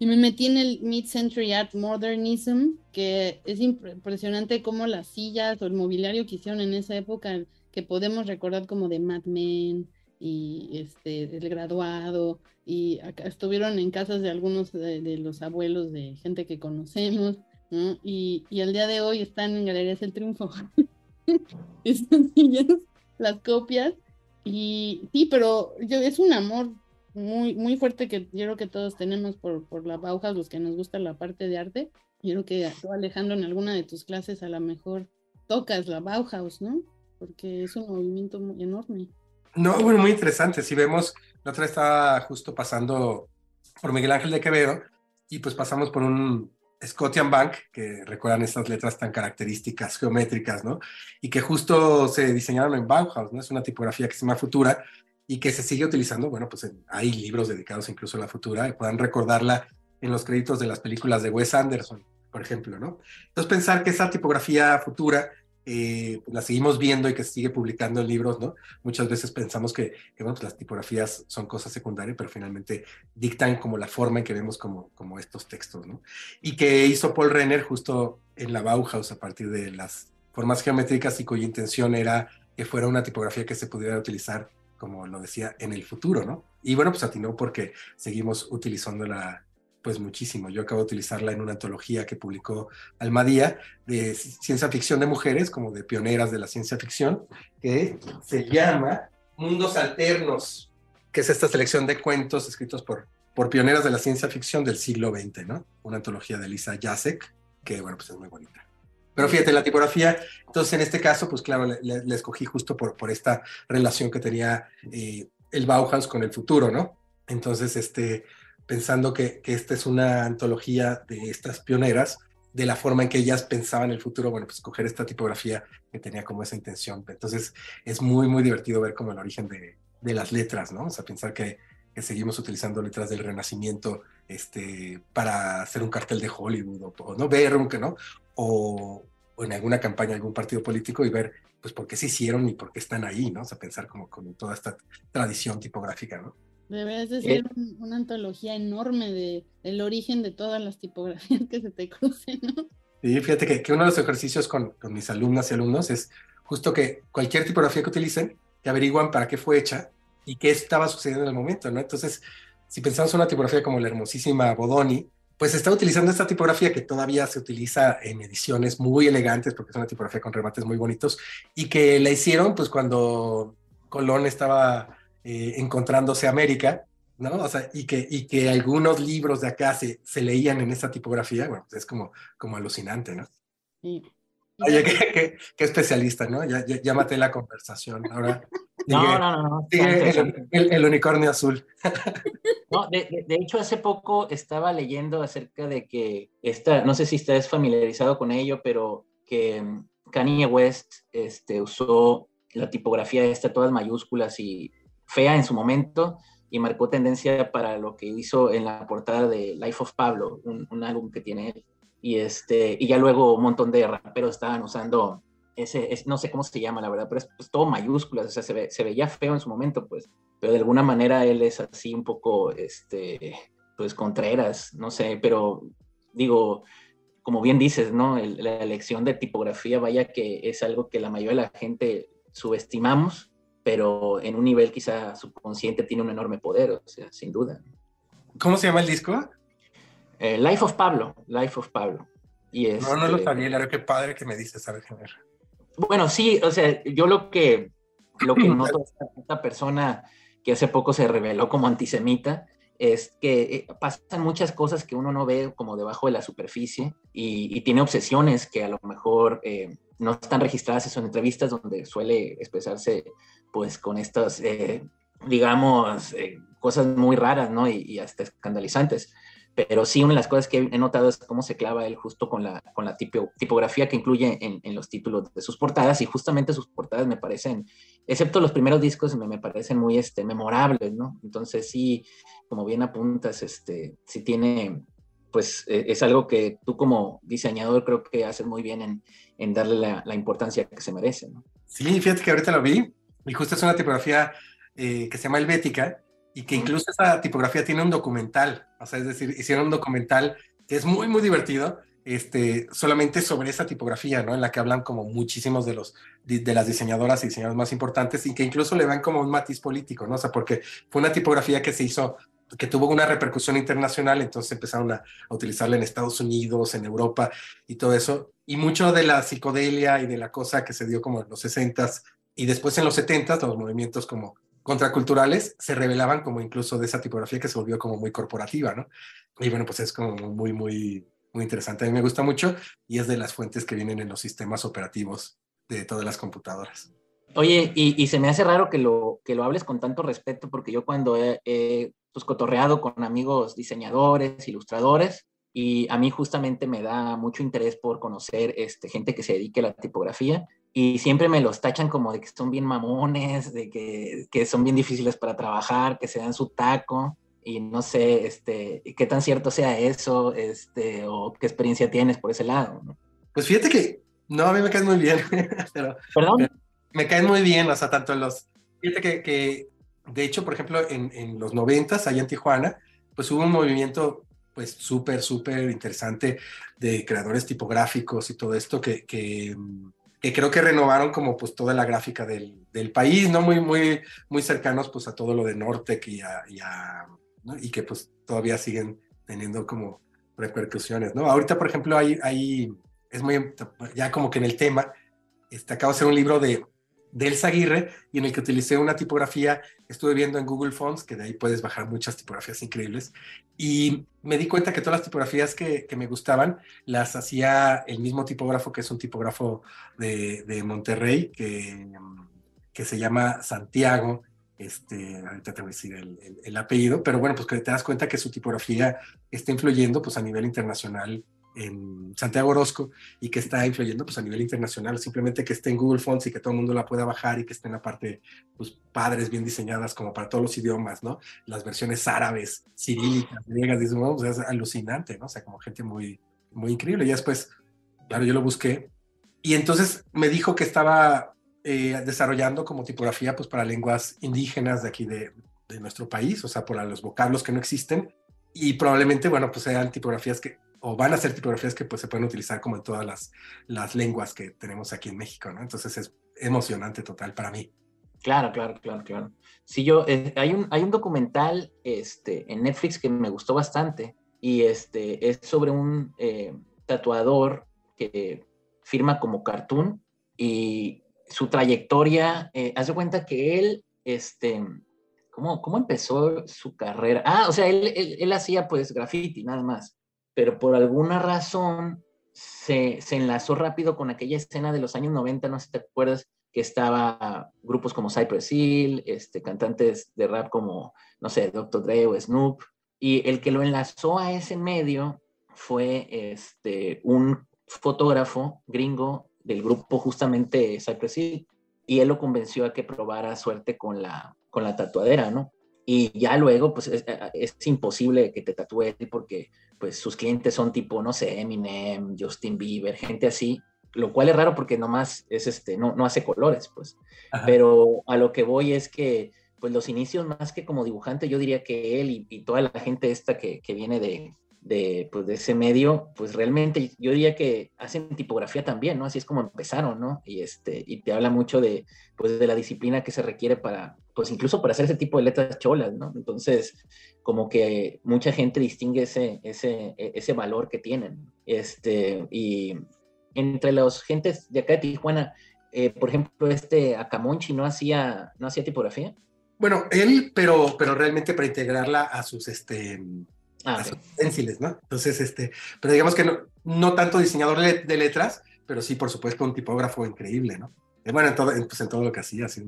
y me metí en el Mid-Century Art Modernism, que es impresionante cómo las sillas o el mobiliario que hicieron en esa época, que podemos recordar como de Mad Men y este, el graduado, y acá estuvieron en casas de algunos de, los abuelos de gente que conocemos, ¿no? Y, y al día de hoy están en Galerías El Triunfo. Estas sillas, las copias, y sí, pero yo, es un amor muy, muy fuerte que yo creo que todos tenemos por, por la Bauhaus, los que nos gusta la parte de arte. Yo creo que tú, Alejandro, en alguna de tus clases a lo mejor tocas la Bauhaus, ¿no? Porque es un movimiento muy enorme. No, bueno, muy interesante. Si vemos, la otra estaba justo pasando por Miguel Ángel de Quevedo y pues pasamos por un Scotian Bank, que recuerdan estas letras tan características geométricas, ¿no? Y que justo se diseñaron en Bauhaus, ¿no? Es una tipografía que se llama Futura y que se sigue utilizando, bueno, pues hay libros dedicados incluso a la futura y puedan recordarla en los créditos de las películas de Wes Anderson, por ejemplo, ¿no? Entonces pensar que esa tipografía futura eh, pues la seguimos viendo y que se sigue publicando en libros, ¿no? Muchas veces pensamos que, bueno, pues las tipografías son cosas secundarias, pero finalmente dictan como la forma en que vemos como, como estos textos, ¿no? Y que hizo Paul Renner justo en la Bauhaus a partir de las formas geométricas y cuya intención era que fuera una tipografía que se pudiera utilizar como lo decía, en el futuro, ¿no? Y bueno, pues atinó porque seguimos utilizándola pues muchísimo. Yo acabo de utilizarla en una antología que publicó Almadía de ciencia ficción de mujeres, como de pioneras de la ciencia ficción, que se llama Mundos Alternos, que es esta selección de cuentos escritos por, por pioneras de la ciencia ficción del siglo XX, ¿no? Una antología de Lisa Jacek, que bueno, pues es muy bonita. Pero fíjate, la tipografía, entonces en este caso, pues claro, le, escogí justo por, por esta relación que tenía eh, el Bauhaus con el futuro, ¿no? Entonces, este, pensando que, que, esta es una antología de estas pioneras, de la forma en que ellas pensaban el futuro, bueno, pues escoger esta tipografía que tenía como esa intención. Entonces, es muy, muy divertido ver como el origen de, de las letras, ¿no? O sea, pensar que, que, seguimos utilizando letras del Renacimiento este, para hacer un cartel de Hollywood o, no ver, que no, o, en alguna campaña, algún partido político y ver, pues, por qué se hicieron y por qué están ahí, ¿no? O sea, pensar como con toda esta tradición tipográfica, ¿no? Deberías de ser una antología enorme de, del origen de todas las tipografías que se te crucen, ¿no? Sí, fíjate que, que uno de los ejercicios con, con, mis alumnas y alumnos es justo que cualquier tipografía que utilicen, que averiguan para qué fue hecha y qué estaba sucediendo en el momento, ¿no? Entonces, si pensamos en una tipografía como la hermosísima Bodoni, pues está utilizando esta tipografía que todavía se utiliza en ediciones muy elegantes, porque es una tipografía con remates muy bonitos, y que la hicieron pues cuando Colón estaba eh, encontrándose América, ¿no? O sea, y que, y que algunos libros de acá se, se leían en esta tipografía, bueno, pues es como, como alucinante, ¿no? Sí. Oye, qué, qué, especialista, ¿no? Ya, ya, maté la conversación. Ahora. no, no, no, el, unicornio azul. No, de, de, hecho, hace poco estaba leyendo acerca de que esta, no sé si estás familiarizado con ello, pero que Kanye West este, usó la tipografía esta, todas mayúsculas y fea en su momento, y marcó tendencia para lo que hizo en la portada de Life of Pablo, un, un álbum que tiene él. Y, este, y ya luego un montón de raperos estaban usando ese, no sé cómo se llama, la verdad, pero es pues, todo mayúsculas, o sea, se, se, veía feo en su momento, pues, pero de alguna manera él es así un poco, este, pues, contreras, no sé, pero digo, como bien dices, ¿no? la elección de tipografía, vaya que es algo que la mayoría de la gente subestimamos, pero en un nivel quizá subconsciente tiene un enorme poder, o sea, sin duda. ¿Cómo se llama el disco? Eh, Life of Pablo, Life of Pablo. Y no, no lo sabía, claro, qué padre que me dices, ¿sabes? Bueno, sí, o sea, yo lo que, lo que noto esta, esta persona que hace poco se reveló como antisemita, es que eh, pasan muchas cosas que uno no ve como debajo de la superficie y, tiene obsesiones que a lo mejor eh, no están registradas en entrevistas donde suele expresarse pues con estas, eh, digamos, cosas muy raras, ¿no? Y, y, hasta escandalizantes. Pero sí, una de las cosas que he notado es cómo se clava él justo con la, con la tipografía que incluye en, en, los títulos de sus portadas y justamente sus portadas me parecen, excepto los primeros discos, me, me parecen muy este, memorables, ¿no? Entonces sí, como bien apuntas, este, sí tiene, pues e, es algo que tú como diseñador creo que haces muy bien en, en darle la, la, importancia que se merece, ¿no? Sí, fíjate que ahorita lo vi y justo es una tipografía eh, que se llama Helvética y que incluso esa tipografía tiene un documental, o sea, es decir, hicieron un documental que es muy, muy divertido, este, solamente sobre esa tipografía, ¿no? En la que hablan como muchísimos de los, de, las diseñadoras y diseñadores más importantes y que incluso le dan como un matiz político, ¿no? O sea, porque fue una tipografía que se hizo que tuvo una repercusión internacional, entonces empezaron a, a, utilizarla en Estados Unidos, en Europa y todo eso. Y mucho de la psicodelia y de la cosa que se dio como en los 60s y después en los 70s, los movimientos como contraculturales se revelaban como incluso de esa tipografía que se volvió como muy corporativa, ¿no? Y bueno, pues es como muy, muy, muy interesante. A mí me gusta mucho y es de las fuentes que vienen en los sistemas operativos de todas las computadoras. Oye, y, se me hace raro que lo, que lo hables con tanto respeto, porque yo cuando he, he pues, cotorreado con amigos diseñadores, ilustradores, y a mí justamente me da mucho interés por conocer este, gente que se dedique a la tipografía y siempre me los tachan como de que son bien mamones, de que, que, son bien difíciles para trabajar, que se dan su taco y no sé este, qué tan cierto sea eso este, o qué experiencia tienes por ese lado. ¿no? Pues fíjate que no, a mí me caen muy bien, pero, ¿Perdón? me caen muy bien, o sea, tanto los... Fíjate que, que de hecho, por ejemplo, en, en los noventas, allá en Tijuana, pues hubo un movimiento pues súper, súper interesante de creadores tipográficos y todo esto que, que que creo que renovaron como pues toda la gráfica del, del, país, ¿no? Muy, muy, muy cercanos pues a todo lo de Nortec y, a, y, que pues todavía siguen teniendo como repercusiones, ¿no? Ahorita, por ejemplo, hay, hay es muy, ya como que en el tema, este, acabo de hacer un libro de de Elsa Aguirre y en el que utilicé una tipografía, estuve viendo en Google Fonts, que de ahí puedes bajar muchas tipografías increíbles, y me di cuenta que todas las tipografías que, que me gustaban las hacía el mismo tipógrafo, que es un tipógrafo de, de Monterrey, que, que, se llama Santiago, este, ahorita te voy a decir el, el, el, apellido, pero bueno, pues que te das cuenta que su tipografía está influyendo pues a nivel internacional en Santiago Orozco y que está influyendo pues a nivel internacional, simplemente que esté en Google Fonts y que todo el mundo la pueda bajar y que esté en la parte, pues padres bien diseñadas como para todos los idiomas, ¿no? Las versiones árabes, cirílicas, griegas, dices, bueno, pues es alucinante, ¿no? O sea, como gente muy, muy increíble. Y después, claro, yo lo busqué y entonces me dijo que estaba eh, desarrollando como tipografía pues para lenguas indígenas de aquí de, de nuestro país, o sea, para los vocablos que no existen y probablemente, bueno, pues sean tipografías que o van a ser tipografías que pues se pueden utilizar como en todas las, las lenguas que tenemos aquí en México, ¿no? Entonces es emocionante total para mí. Claro, claro, claro, claro. Sí, yo, eh, hay, un, hay un documental este, en Netflix que me gustó bastante y este, es sobre un eh, tatuador que firma como cartoon y su trayectoria, eh, haz de cuenta que él, este, ¿cómo, ¿cómo empezó su carrera? Ah, o sea, él, él, él hacía pues graffiti nada más pero por alguna razón se, se, enlazó rápido con aquella escena de los años 90, no sé si te acuerdas, que estaba grupos como Cypress Hill, este, cantantes de rap como, no sé, Dr. Dre o Snoop, y el que lo enlazó a ese medio fue este, un fotógrafo gringo del grupo justamente Cypress Hill, y él lo convenció a que probara suerte con la, con la tatuadera, ¿no? Y ya luego, pues es, es imposible que te tatúe porque pues sus clientes son tipo, no sé, Eminem, Justin Bieber, gente así, lo cual es raro porque nomás es este, no, no hace colores, pues. Ajá. Pero a lo que voy es que, pues los inicios más que como dibujante, yo diría que él y, y toda la gente esta que, que viene de, de, pues, de ese medio, pues realmente yo diría que hacen tipografía también, ¿no? Así es como empezaron, ¿no? Y, este, y te habla mucho de, pues, de la disciplina que se requiere para, pues incluso para hacer ese tipo de letras cholas, ¿no? Entonces, como que mucha gente distingue ese, ese, ese valor que tienen. Este, y entre los gentes de acá de Tijuana, eh, por ejemplo, este Acamonchi no hacía, no hacía tipografía. Bueno, él, pero, pero realmente para integrarla a sus, este, Ah, utensilios, ¿no? Entonces, este, pero digamos que no, no tanto diseñador de letras, pero sí, por supuesto, un tipógrafo increíble, ¿no? Eh, Bueno, en todo, en, pues, en todo lo que hacía, sí,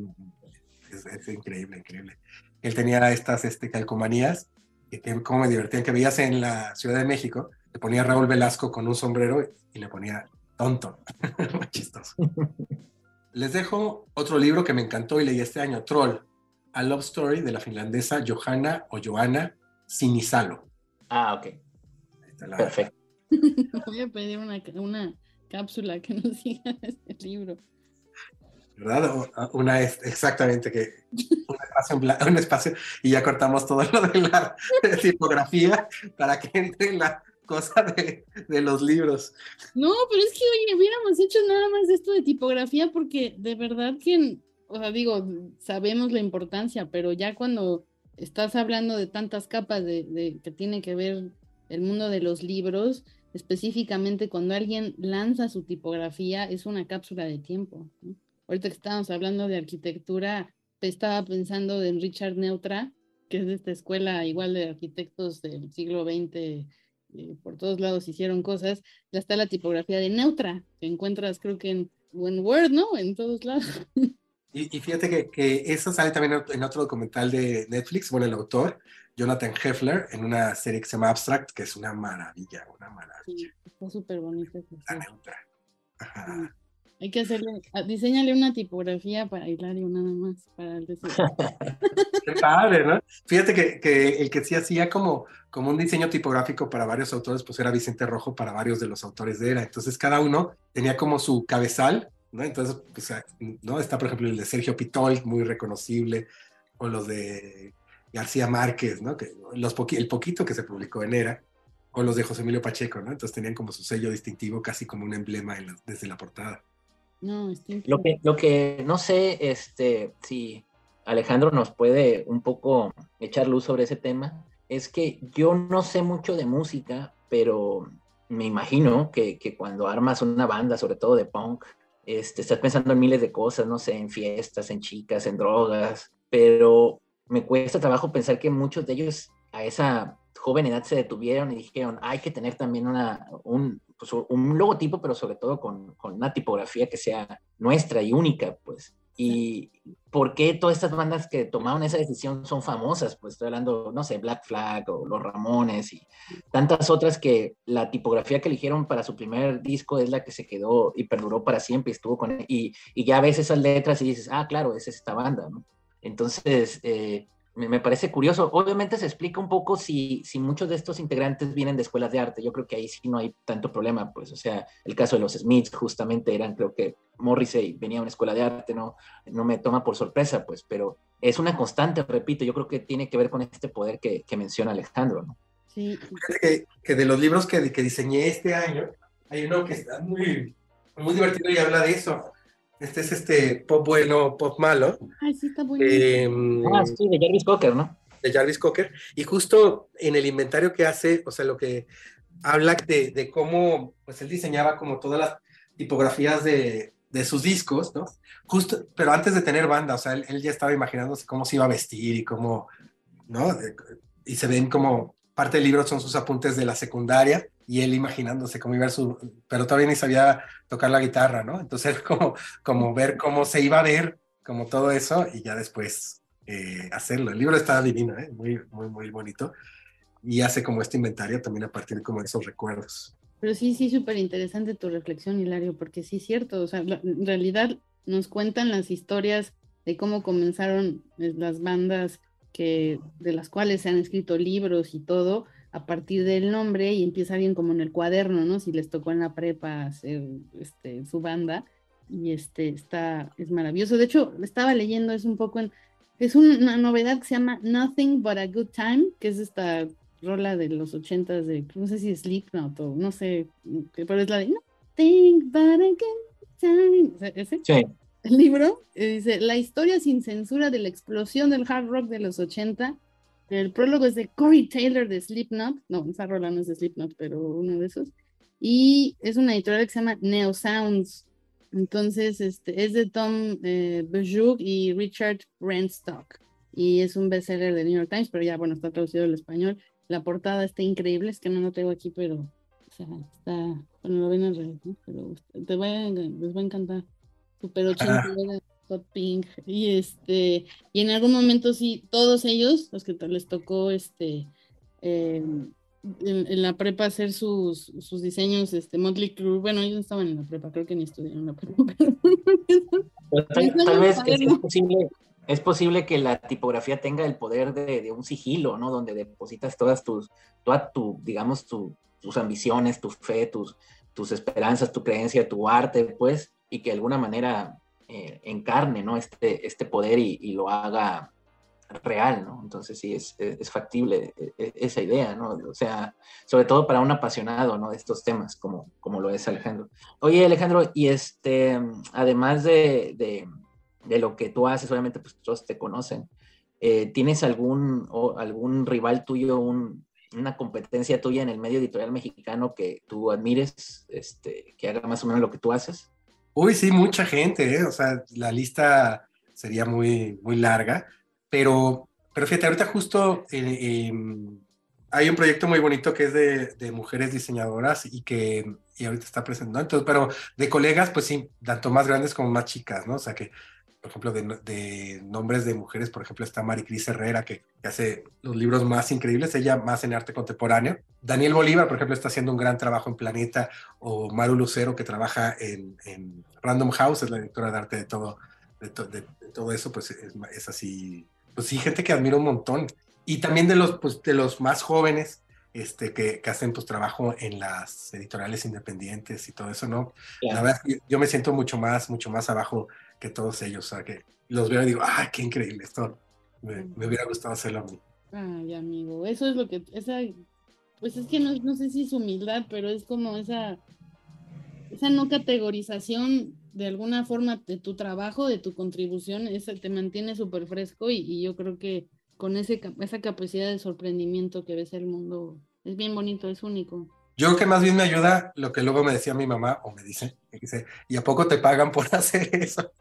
es, es increíble, increíble. Él tenía estas este, calcomanías, que, que como me divertían, que veías en la Ciudad de México, le ponía Raúl Velasco con un sombrero y le ponía tonto. Muy chistoso. Les dejo otro libro que me encantó y leí este año, Troll, A Love Story de la finlandesa Johanna o Johanna Sinisalo. Ah, ok. Ahí está la- Perfecto. Voy a pedir una, una cápsula que nos diga este libro. ¿Verdad? O- Una es exactamente que un espacio, un y ya cortamos todo lo de la tipografía para que entre la cosa de, de los libros. No, pero es que, oye, hubiéramos hecho nada más esto de tipografía porque de verdad que, o sea, digo, sabemos la importancia, pero ya cuando estás hablando de tantas capas de, que tiene que ver el mundo de los libros, específicamente cuando alguien lanza su tipografía, es una cápsula de tiempo. ¿no? Ahorita que estábamos hablando de arquitectura, estaba pensando en Richard Neutra, que es de esta escuela igual de arquitectos del siglo XX, eh, por todos lados hicieron cosas, ya está la tipografía de Neutra, que encuentras creo que en, en Word, ¿no? En todos lados. Y, y fíjate que, que eso sale también en- otro documental de Netflix, bueno, el autor, Jonathan Heffler, en una serie que se llama Abstract, que es una maravilla, una maravilla. Sí, está súper bonito. Ajá. Hay que hacerle, a- diseñale una tipografía para Hilario nada más, para el. Qué padre, ¿no? Fíjate que, que el que sí hacía como, como un diseño tipográfico para varios autores, pues era Vicente Rojo para varios de los autores de Era. Entonces cada uno tenía como su cabezal, ¿no? Entonces, ¿no? Está, por ejemplo, el de Sergio Pitol, muy reconocible, o los de García Márquez, ¿no? Que, los poqui- el poquito que se publicó en Era, o los de José Emilio Pacheco, ¿no? Entonces tenían como su sello distintivo, casi como un emblema en la- desde la portada. No, Lo que, lo que no sé, este, si Alejandro nos puede un poco echar luz sobre ese tema, es que yo no sé mucho de música, pero me imagino que, que cuando armas una banda, sobre todo de punk, este, pensando en miles de cosas, no sé, en fiestas, en chicas, en drogas, pero me cuesta trabajo pensar que muchos de ellos a esa joven edad se detuvieron y dijeron, hay que tener también una, un, pues, un logotipo, pero sobre todo con, con una tipografía que sea nuestra y única, pues. Y por qué todas estas bandas que tomaron esa decisión son famosas, pues estoy hablando, no sé, Black Flag o Los Ramones y tantas otras que la tipografía que eligieron para su primer disco es la que se quedó y perduró para siempre estuvo con y, y ya ves esas letras y dices, ah, claro, es esta banda, ¿no? Entonces, eh, me, me parece curioso. Obviamente se explica un poco si, si muchos de estos integrantes vienen de escuelas de arte. Yo creo que ahí sí no hay tanto problema, pues, o sea, el caso de los Smiths justamente eran, creo que Morrissey venía a una escuela de arte, no, no me toma por sorpresa, pues, pero es una constante, repito, yo creo que tiene que ver con este poder que, que menciona Alejandro, ¿no? Sí, Fíjate que, que de los libros que, que diseñé este año, hay uno que está muy, muy divertido y habla de eso. Este es este pop bueno, pop malo, ay, sí está bueno. eh, Ah, sí, de Jarvis Cocker, ¿no? de Jarvis Cocker. Y justo en el inventario que hace, o sea, lo que habla de, de cómo, pues él diseñaba como todas las tipografías de, de sus discos, ¿no? Justo, pero antes de tener banda, o sea, él, él ya estaba imaginándose cómo se iba a vestir y cómo, ¿no? De- y se ven como parte del libro son sus apuntes de la secundaria y él imaginándose cómo iba a su, pero todavía ni sabía tocar la guitarra, ¿no? Entonces como, como ver cómo se iba a ver, como todo eso y ya después eh, hacerlo. El libro está divino, ¿eh? muy, muy, muy bonito y hace como este inventario también a partir como de esos recuerdos. Pero sí, sí, súper interesante tu reflexión, Hilario, porque sí es cierto, o sea, la- en realidad nos cuentan las historias de cómo comenzaron eh, las bandas que, de las cuales se han escrito libros y todo a partir del nombre y empieza alguien como en el cuaderno, ¿no? Si les tocó en la prepa hacer este, su banda y este está, es maravilloso. De hecho, estaba leyendo, es un poco en, es una novedad que se llama Nothing But a Good Time, que es esta rola de los ochentas de, no sé si es Slipknot o no sé, pero es la de Nothing But a Good Time. Ese Sí. el libro eh, dice la historia sin censura de la explosión del hard rock de los 80. El prólogo es de Corey Taylor de Slipknot. No, esa rola no es de Slipknot, pero uno de esos. Y es una editorial que se llama Neo Sounds. Entonces, este, es de Tom eh, y Richard Renstock. y es un bestseller de New York Times, pero ya, bueno, está traducido al español. La portada está increíble, es que no lo tengo aquí, pero, o sea, está, bueno, lo ven al revés, ¿no? Pero te va a, les va a encantar. Super 80, hot pink, y este, y en algún momento sí, todos ellos, los que les tocó, este, eh, en, la prepa hacer sus, sus diseños, este, Motley Crue, bueno, ellos estaban en la prepa, creo que ni estudiaron la prepa, pero tal, vez es, posible, es posible que la tipografía tenga el poder de, de, un sigilo, ¿no? Donde depositas todas tus, toda tu, digamos, tu, tus ambiciones, tu fe, tus, tus esperanzas, tu creencia, tu arte, pues, y que de alguna manera eh, encarne, ¿no? Este, este poder y, y lo haga real, ¿no? Entonces sí, es, es, factible e, e, esa idea, ¿no? O sea, sobre todo para un apasionado, ¿no? De estos temas, como, como lo es Alejandro. Oye, Alejandro, y este, además de, de, de lo que tú haces, obviamente, pues todos te conocen, eh, ¿tienes algún, o algún rival tuyo, un, una competencia tuya en el medio editorial mexicano que tú admires, este, que haga más o menos lo que tú haces? Uy, sí, mucha gente, ¿eh? O sea, la lista sería muy, muy larga. Pero, pero fíjate, ahorita justo eh, em, hay un proyecto muy bonito que es de, de, mujeres diseñadoras y que y ahorita está presentando. Entonces, pero de colegas, pues sí, tanto más grandes como más chicas, ¿no? O sea que, por ejemplo, de, de nombres de mujeres, por ejemplo, está Maricris Herrera, que, que, hace los libros más increíbles, ella más en arte contemporáneo. Daniel Bolívar, por ejemplo, está haciendo un gran trabajo en Planeta, o Maru Lucero, que trabaja en, en Random House, es la directora de arte de todo, de, to, de, de todo eso, pues es, es así pues sí, gente que admiro un montón. Y también de los, pues, de los más jóvenes, este, que, que, hacen pues trabajo en las editoriales independientes y todo eso, ¿no? Yeah. La verdad, yo me siento mucho más, mucho más abajo que todos ellos, o sea, que los veo y digo, ¡ah, qué increíble! Esto me, me hubiera gustado hacerlo a mí. Ay, amigo, eso es lo que, esa, pues es que no, no sé si es humildad, pero es como esa, esa no categorización de alguna forma de tu trabajo, de tu contribución, esa te mantiene súper fresco y, y, yo creo que con ese, esa capacidad de sorprendimiento que ves el mundo es bien bonito, es único. Yo creo que más bien me ayuda lo que luego me decía mi mamá, o me dice, ¿y a poco te pagan por hacer eso?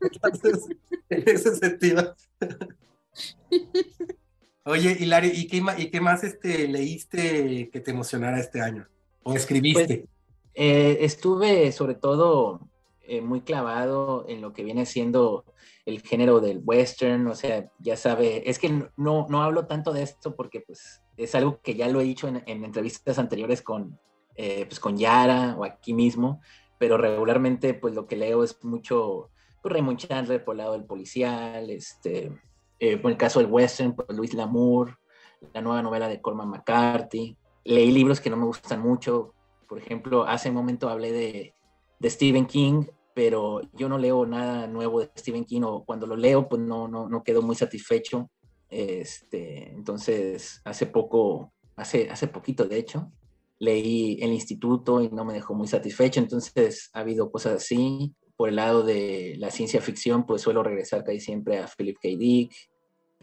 Entonces, en ese sentido. Oye, Hilario, ¿y qué, ¿y qué más este, leíste que te emocionara este año? ¿O escribiste? Pues, eh, estuve sobre todo eh, muy clavado en lo que viene siendo el género del western, o sea, ya sabe, es que no, no hablo tanto de esto porque pues es algo que ya lo he dicho en, en entrevistas anteriores con, eh, pues, con Yara o aquí mismo, pero regularmente pues lo que leo es mucho pues, Raymond Chandler por el lado del policial, este, eh, por el caso del western, pues Luis Lamour, la nueva novela de Corman McCarthy, leí libros que no me gustan mucho, por ejemplo, hace un momento hablé de, de Stephen King, pero yo no leo nada nuevo de Stephen King o cuando lo leo pues no, no, no quedo muy satisfecho. Este, entonces, hace poco, hace, hace poquito de hecho, leí El Instituto y no me dejó muy satisfecho, entonces ha habido cosas así. Por el lado de la ciencia ficción, pues suelo regresar casi siempre a Philip K. Dick.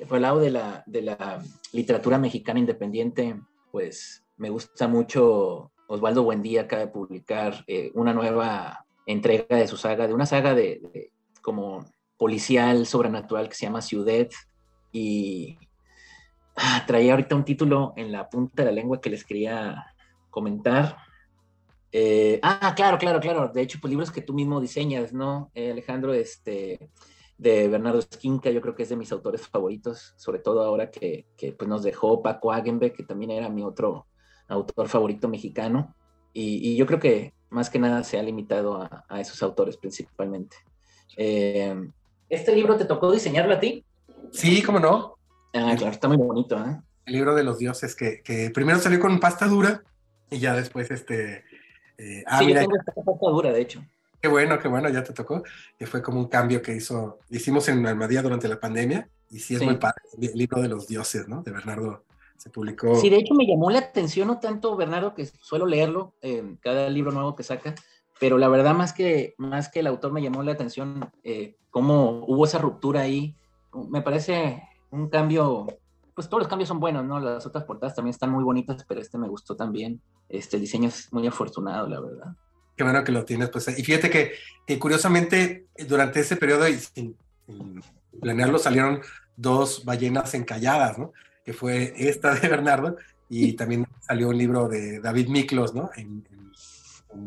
Por el lado de la, de la literatura mexicana independiente, pues me gusta mucho Osvaldo Buendía acaba de publicar eh, una nueva entrega de su saga, de una saga de, de, como policial sobrenatural que se llama Ciudad y ah, traía ahorita un título en la punta de la lengua que les quería comentar. Eh, ah, claro, claro, claro. De hecho, pues libros que tú mismo diseñas, ¿no, eh, Alejandro? Este, de Bernardo Esquinca, yo creo que es de mis autores favoritos, sobre todo ahora que, que pues nos dejó Paco Agenbeck, que también era mi otro autor favorito mexicano. Y, yo creo que más que nada se ha limitado a, a esos autores principalmente. Eh, ¿Este libro te tocó diseñarlo a ti? Sí, cómo no. Ah, claro, está muy bonito. ¿eh? El libro de los dioses, que, que, primero salió con pasta dura y ya después este... Eh, ah, sí, mira, yo tengo esta pasta dura, de hecho. Qué bueno, qué bueno, ya te tocó. Que fue como un cambio que hizo, hicimos en Almadía durante la pandemia y sí es sí. muy padre. El libro de los dioses, ¿no? De Bernardo se publicó. Sí, de hecho me llamó la atención, no tanto Bernardo, que suelo leerlo, eh, cada libro nuevo que saca, pero la verdad más que, más que el autor me llamó la atención eh, cómo hubo esa ruptura ahí. Me parece un cambio, pues todos los cambios son buenos, ¿no? Las otras portadas también están muy bonitas, pero este me gustó también. Este el diseño es muy afortunado, la verdad. Qué bueno que lo tienes, pues. Y fíjate que, curiosamente durante ese periodo y sin, sin planearlo salieron dos ballenas encalladas, ¿no? Que fue esta de Bernardo y también salió un libro de David Miklos, ¿no? En,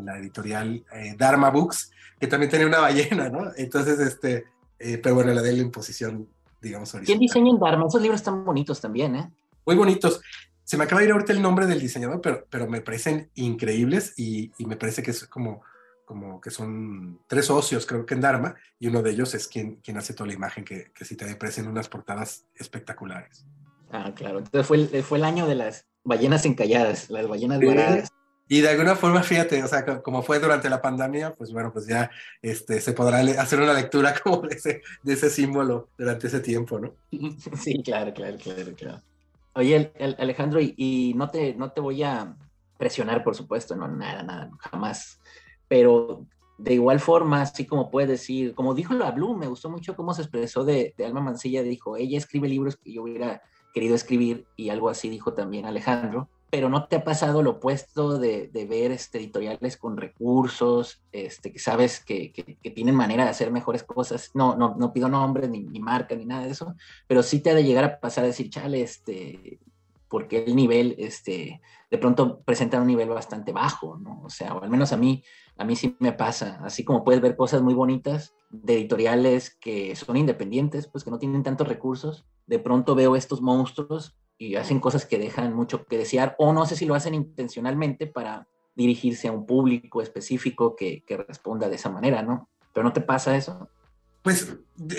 la editorial eh, Dharma Books, que también tenía una ballena, ¿no? Entonces, este, eh, pero bueno, la de la imposición, digamos, horizontal. ¿Quién diseña en Dharma? Esos libros están bonitos también, ¿eh? Muy bonitos. Se me acaba de ir ahorita el nombre del diseñador, pero, pero me parecen increíbles y, y me parece que es como como que son tres socios, creo que en Dharma, y uno de ellos es quien, quien hace toda la imagen que, que si te en unas portadas espectaculares. Ah, claro. Entonces fue el, fue el año de las ballenas encalladas, las ballenas varadas. Y de alguna forma, fíjate, o sea, como fue durante la pandemia, pues bueno, pues ya este, se podrá hacer una lectura como de ese, de ese símbolo durante ese tiempo, ¿no? Sí, claro, claro, claro, claro. Oye, Alejandro, y, y, no, te, no te voy a presionar, por supuesto, no, nada, nada, jamás pero de igual forma, así como puedes decir, como dijo la Blue, me gustó mucho cómo se expresó de, Alma Mancilla, dijo, ella escribe libros que yo hubiera querido escribir y algo así dijo también Alejandro, pero no te ha pasado lo opuesto de, ver este, editoriales con recursos, este, que sabes que, tienen manera de hacer mejores cosas, no, no, no pido nombres, ni, ni, marca, ni nada de eso, pero sí te ha de llegar a pasar a decir, chale, este, porque el nivel, este, de pronto presenta un nivel bastante bajo, ¿no? O sea, o al menos a mí, a mí sí me pasa, así como puedes ver cosas muy bonitas de editoriales que son independientes, pues que no tienen tantos recursos, de pronto veo estos monstruos y hacen cosas que dejan mucho que desear, o no sé si lo hacen intencionalmente para dirigirse a un público específico que, que responda de esa manera, ¿no? Pero no te pasa eso. Pues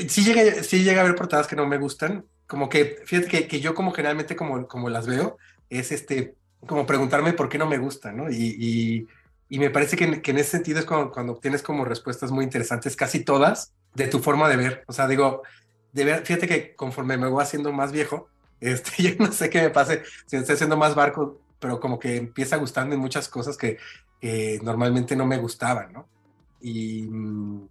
sí llega, sí a haber portadas que no me gustan, como que, fíjate que, que, yo como generalmente como, como las veo, es este, como preguntarme por qué no me gusta, ¿no? Y, y, y me parece que, que, en ese sentido es cuando, cuando obtienes como respuestas muy interesantes, casi todas, de tu forma de ver. O sea, digo, de ver, fíjate que conforme me voy haciendo más viejo, este, yo no sé qué me pase, si estoy haciendo más barco, pero como que empieza gustando en muchas cosas que, que normalmente no me gustaban, ¿no? Y mm,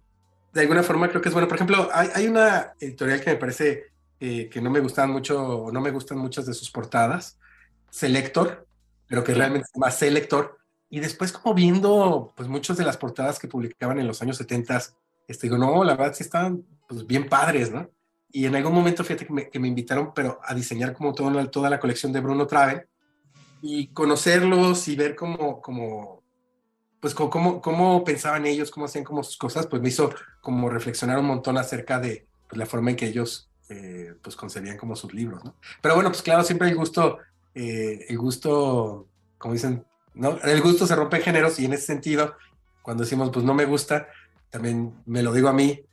de alguna forma creo que es bueno. Por ejemplo, hay, hay una editorial que me parece eh, que no me gustan mucho, o no me gustan muchas de sus portadas, Selector, pero que realmente se llama Selector, y después como viendo pues muchas de las portadas que publicaban en los años 70, este, digo, no, la verdad sí estaban pues bien padres, ¿no? Y en algún momento, fíjate que me, invitaron, pero a diseñar como toda, toda la colección de Bruno Traven, y conocerlos y ver cómo, cómo pues cómo, cómo, pensaban ellos, cómo hacían como sus cosas, pues me hizo como reflexionar un montón acerca de pues, la forma en que ellos eh, pues concebían como sus libros. Pero bueno, pues claro, siempre el gusto, eh, el gusto, como dicen, ¿no? El gusto se rompe en géneros y en ese sentido, cuando decimos, pues no me gusta, también me lo digo a mí,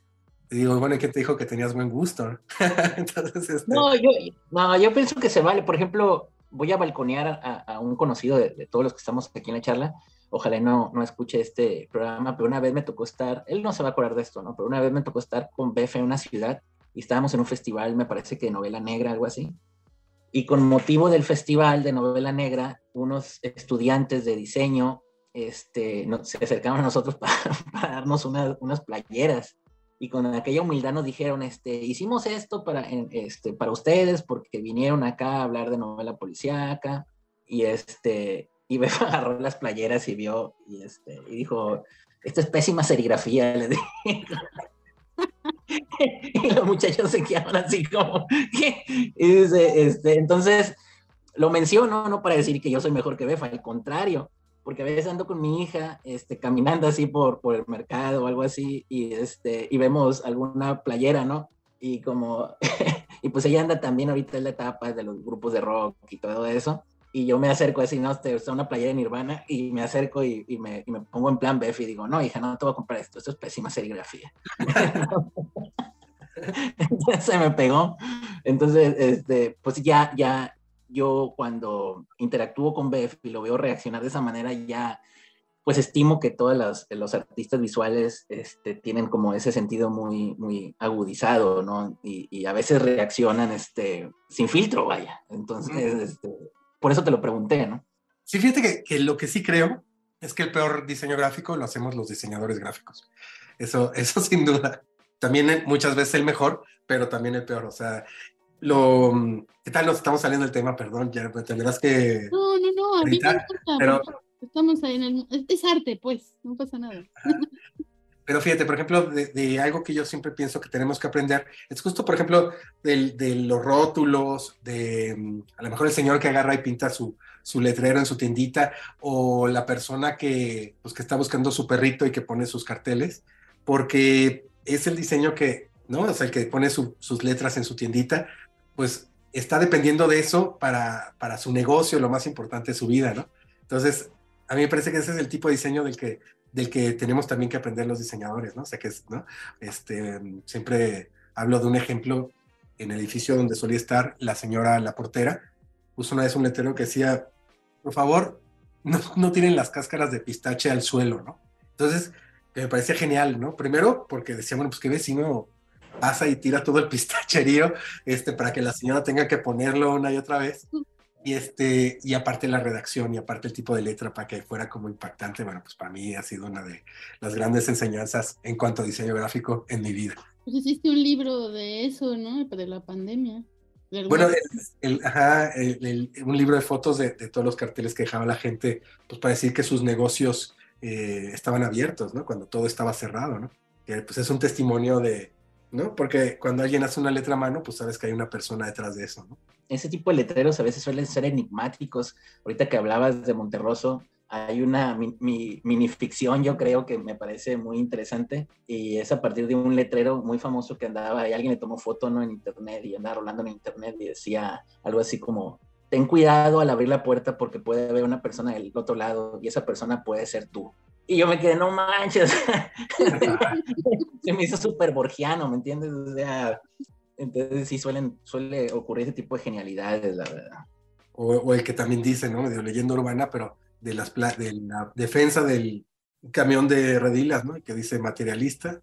y digo, bueno, ¿y quién te dijo que tenías buen gusto? Entonces, este... no, yo, no, yo pienso que se vale. Por ejemplo, voy a balconear a, un conocido de, todos los que estamos aquí en la charla. Ojalá no, no escuche este programa, pero una vez me tocó estar, él no se va a acordar de esto, ¿no? Pero una vez me tocó estar con Befe en una ciudad y estábamos en un festival, me parece que de novela negra, algo así. Y con motivo del festival de novela negra, unos estudiantes de diseño este, se acercaron a nosotros para, darnos unas playeras. Y con aquella humildad nos dijeron, este, hicimos esto para, este, para ustedes porque vinieron acá a hablar de novela policíaca. Y, este, y me agarró las playeras y vio y, este, y dijo, esta es pésima serigrafía, le dije. y los muchachos se quedaron así como. Y dice, este, entonces, lo menciono no para decir que yo soy mejor que Befa, al contrario, porque a veces ando con mi hija, este, caminando así por, por el mercado o algo así, y, este, y vemos alguna playera, ¿no? Y como, y pues ella anda también ahorita en la etapa de los grupos de rock y todo eso, y yo me acerco así, no, está una playera de Nirvana, y me acerco y, y, me, y, me, pongo en plan Bef y digo, no, hija, no te voy a comprar esto, esto es pésima serigrafía. Entonces se me pegó. Entonces, este, pues ya, ya, yo cuando interactúo con Bef y lo veo reaccionar de esa manera, ya, pues estimo que todos los, los artistas visuales este, tienen como ese sentido muy, muy agudizado, ¿no? Y, y a veces reaccionan este, sin filtro, vaya. Entonces, este, por eso te lo pregunté, ¿no? Sí, fíjate que, lo que sí creo es que el peor diseño gráfico lo hacemos los diseñadores gráficos. Eso, eso sin duda. También muchas veces el mejor, pero también el peor. O sea, lo... ¿Qué tal nos estamos saliendo del tema? Perdón, ya tendrás que... No, no, no, a mí me importa, pero... Estamos ahí en el... Es arte, pues, no pasa nada. Pero fíjate, por ejemplo, de, algo que yo siempre pienso que tenemos que aprender, es justo, por ejemplo, de, los rótulos, de a lo mejor el señor que agarra y pinta su, su letrero en su tiendita, o la persona que, pues, que está buscando su perrito y que pone sus carteles, porque es el diseño que, ¿no? O sea, el que pone sus letras en su tiendita, pues está dependiendo de eso para, para su negocio, lo más importante de su vida, ¿no? Entonces, a mí me parece que ese es el tipo de diseño del que del que tenemos también que aprender los diseñadores, ¿no? O sea, es, ¿no? Este, siempre hablo de un ejemplo en el edificio donde solía estar la señora, la portera, puso una vez un letrero que decía, por favor, no, no tienen las cáscaras de pistache al suelo, ¿no? Entonces, me parecía genial, ¿no? Primero, porque decía, bueno, pues qué vecino pasa y tira todo el pistacherío este, para que la señora tenga que ponerlo una y otra vez. Y, este, y aparte la redacción y aparte el tipo de letra para que fuera como impactante, bueno, pues para mí ha sido una de las grandes enseñanzas en cuanto a diseño gráfico en mi vida. Pues hiciste un libro de eso, ¿no? De la pandemia. Bueno, el, ajá, un libro de fotos de, de, todos los carteles que dejaba la gente, pues para decir que sus negocios eh, estaban abiertos, ¿no? Cuando todo estaba cerrado, ¿no? Que pues es un testimonio de, ¿no? Porque cuando alguien hace una letra a mano, pues sabes que hay una persona detrás de eso, ese tipo de letreros a veces suelen ser enigmáticos. Ahorita que hablabas de Monterroso, hay una minificción, yo creo, que me parece muy interesante y es a partir de un letrero muy famoso que andaba y alguien le tomó foto ¿no? en internet y andaba rolando en internet y decía algo así como, ten cuidado al abrir la puerta porque puede haber una persona del otro lado y esa persona puede ser tú. Y yo me quedé, no manches, se me hizo súper borgiano, ¿me entiendes? O sea, entonces sí suelen, suele ocurrir ese tipo de genialidades, la verdad. O, el que también dice, ¿no? De leyenda urbana, pero de, las de la defensa del camión de redilas, ¿no? Que dice materialista.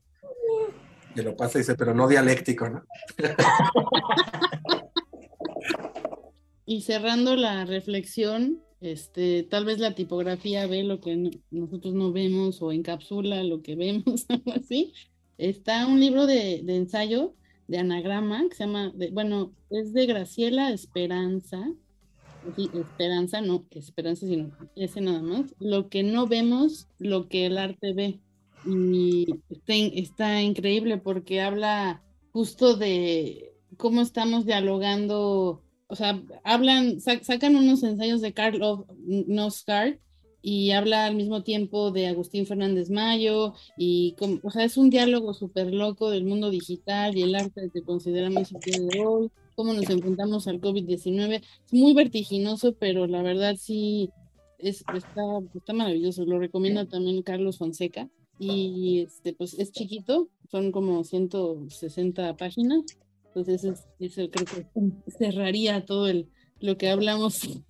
Que lo pasa y dice, pero no dialéctico, ¿no? y cerrando la reflexión, este, tal vez la tipografía ve lo que nosotros no vemos o encapsula lo que vemos, algo así. Está un libro de, ensayo de anagrama que se llama, bueno, es de Graciela Esperanza. Esperanza, no, Esperanza, sino ese nada más. Lo que no vemos, lo que el arte ve. Y está, increíble porque habla justo de cómo estamos dialogando, o sea, hablan, sacan unos ensayos de Karl Nosgard y habla al mismo tiempo de Agustín Fernández Mayo y o sea, es un diálogo súper loco del mundo digital y el arte que consideramos el día de hoy, cómo nos enfrentamos al COVID-19. Es muy vertiginoso, pero la verdad sí es, está, está maravilloso. Lo recomiendo también Carlos Fonseca y este pues es chiquito, son como 160 páginas. Entonces, eso creo que cerraría todo el, lo que hablamos.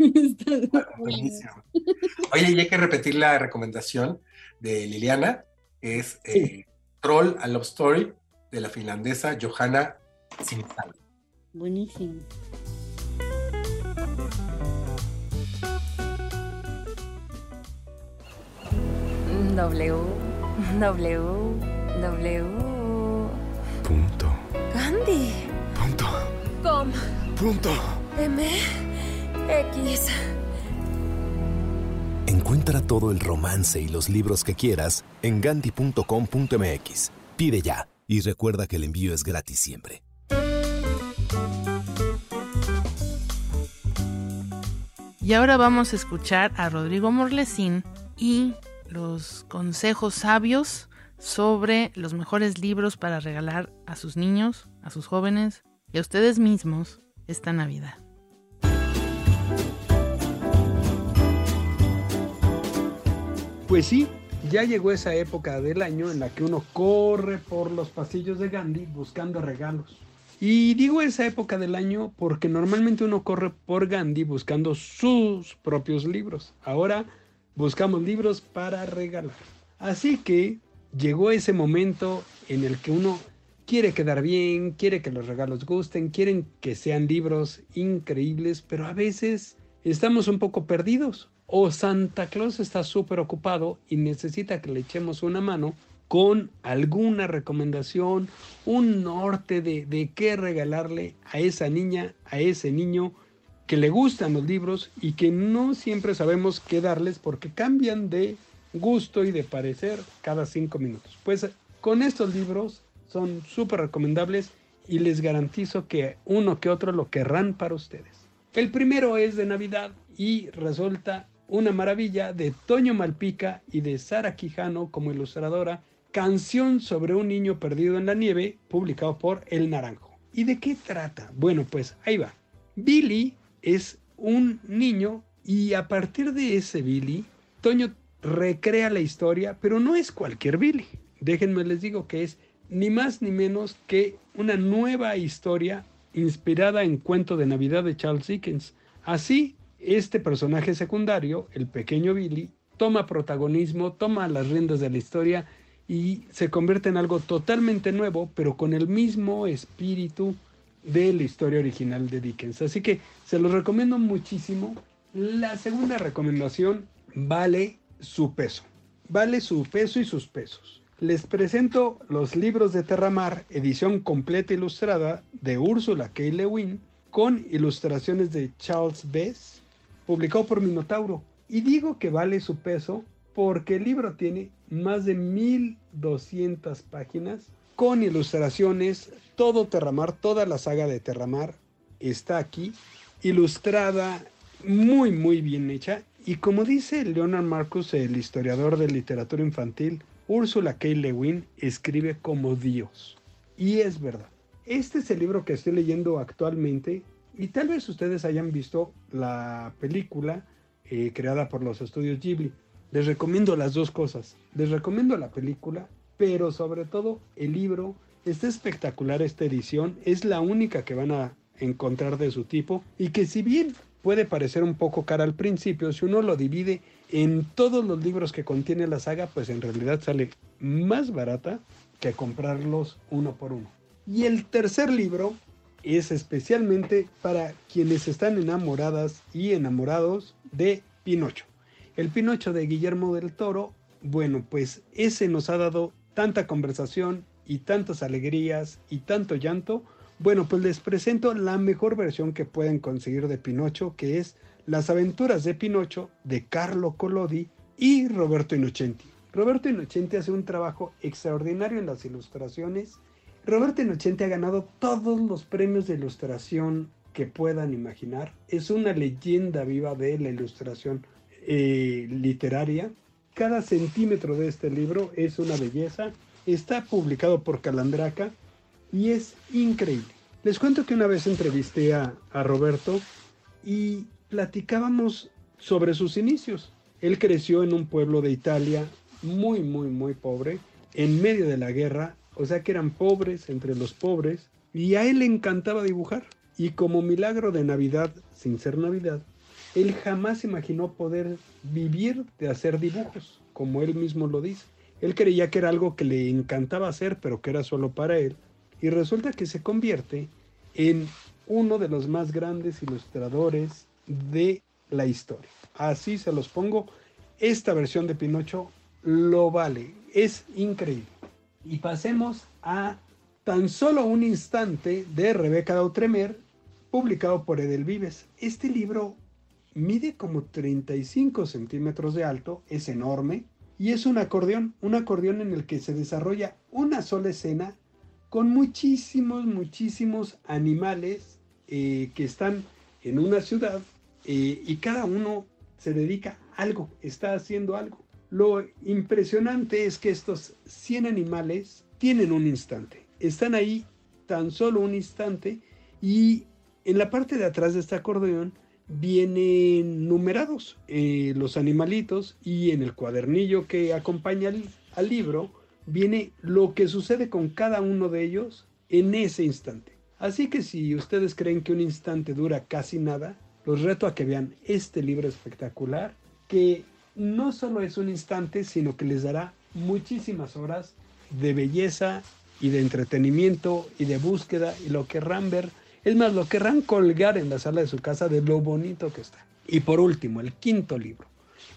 Oye, y hay que repetir la recomendación de Liliana, es eh, Troll a Love Story de la finlandesa Johanna Sinisalo. Buenísimo. W, W, W. Punto. Gandhi. Punto. Com. Punto. M. X. Encuentra todo el romance y los libros que quieras en gandhi.com.mx. Pide ya y recuerda que el envío es gratis siempre. Y ahora vamos a escuchar a Rodrigo Morlesín y los consejos sabios sobre los mejores libros para regalar a sus niños, a sus jóvenes y a ustedes mismos esta Navidad. Pues sí, ya llegó esa época del año en la que uno corre por los pasillos de Gandhi buscando regalos. Y digo esa época del año porque normalmente uno corre por Gandhi buscando sus propios libros. Ahora buscamos libros para regalar. Así que llegó ese momento en el que uno quiere quedar bien, quiere que los regalos gusten, quieren que sean libros increíbles, pero a veces estamos un poco perdidos. O Santa Claus está súper ocupado y necesita que le echemos una mano con alguna recomendación, un norte de, de qué regalarle a esa niña, a ese niño que le gustan los libros y que no siempre sabemos qué darles porque cambian de gusto y de parecer cada cinco minutos. Pues Con estos libros son súper recomendables y les garantizo que uno que otro lo querrán para ustedes. El primero es de Navidad y resulta una maravilla de Toño Malpica y de Sara Quijano como ilustradora, Canción sobre un niño perdido en la nieve, publicado por El Naranjo. ¿Y de qué trata? Bueno, pues ahí va. Billy es un niño y a partir de ese Billy, Toño recrea la historia, pero no es cualquier Billy. Déjenme les digo que es ni más ni menos que una nueva historia inspirada en cuento de Navidad de Charles Dickens. Así, este personaje secundario, el pequeño Billy, toma protagonismo, toma las riendas de la historia y se convierte en algo totalmente nuevo, pero con el mismo espíritu de la historia original de Dickens. Así que se los recomiendo muchísimo. La segunda recomendación vale su peso. Vale su peso y sus pesos. Les presento los libros de Terramar, edición completa ilustrada de Úrsula K. Lewin, con ilustraciones de Charles Bess, publicado por Minotauro. Y digo que vale su peso porque el libro tiene más de 1200 páginas con ilustraciones, todo Terramar, toda la saga de Terramar está aquí, ilustrada, muy, muy bien hecha. Y como dice Leonard Marcus, el historiador de literatura infantil, Úrsula K. Lewin escribe como Dios. Y es verdad. Este es el libro que estoy leyendo actualmente y tal vez ustedes hayan visto la película eh, creada por los estudios Ghibli. Les recomiendo las dos cosas. Les recomiendo la película, pero sobre todo el libro. Está espectacular esta edición. Es la única que van a encontrar de su tipo y que si bien puede parecer un poco cara al principio, si uno lo divide en todos los libros que contiene la saga, pues en realidad sale más barata que comprarlos uno por uno. Y el tercer libro es especialmente para quienes están enamoradas y enamorados de Pinocho. El Pinocho de Guillermo del Toro, bueno, pues ese nos ha dado tanta conversación y tantas alegrías y tanto llanto. Bueno, pues les presento la mejor versión que pueden conseguir de Pinocho, que es Las aventuras de Pinocho de Carlo Collodi y Roberto Innocenti. Roberto Innocenti hace un trabajo extraordinario en las ilustraciones. Roberto Innocenti ha ganado todos los premios de ilustración que puedan imaginar. Es una leyenda viva de la ilustración eh, literaria. Cada centímetro de este libro es una belleza. Está publicado por Calandraca y es increíble. Les cuento que una vez entrevisté a, Roberto y platicábamos sobre sus inicios. Él creció en un pueblo de Italia muy, muy, muy pobre, en medio de la guerra, o sea que eran pobres entre los pobres, y a él le encantaba dibujar. Y como milagro de Navidad, sin ser Navidad, él jamás imaginó poder vivir de hacer dibujos, como él mismo lo dice. Él creía que era algo que le encantaba hacer, pero que era solo para él. Y resulta que se convierte en uno de los más grandes ilustradores de la historia. Así se los pongo. Esta versión de Pinocho lo vale. Es increíble. Y pasemos a tan solo un instante de Rebeca Dautremer, publicado por Edelvives. Este libro mide como 35 centímetros de alto, es enorme, y es un acordeón, un acordeón en el que se desarrolla una sola escena con muchísimos, muchísimos animales eh, que están en una ciudad eh, y cada uno se dedica a algo, está haciendo algo. Lo impresionante es que estos 100 animales tienen un instante, están ahí tan solo un instante y en la parte de atrás de este acordeón vienen numerados eh, los animalitos y en el cuadernillo que acompaña al, al libro viene lo que sucede con cada uno de ellos en ese instante. Así que si ustedes creen que un instante dura casi nada, los reto a que vean este libro espectacular que no solo es un instante, sino que les dará muchísimas horas de belleza y de entretenimiento y de búsqueda y lo querrán ver. Es más, lo querrán colgar en la sala de su casa de lo bonito que está. Y por último, el quinto libro.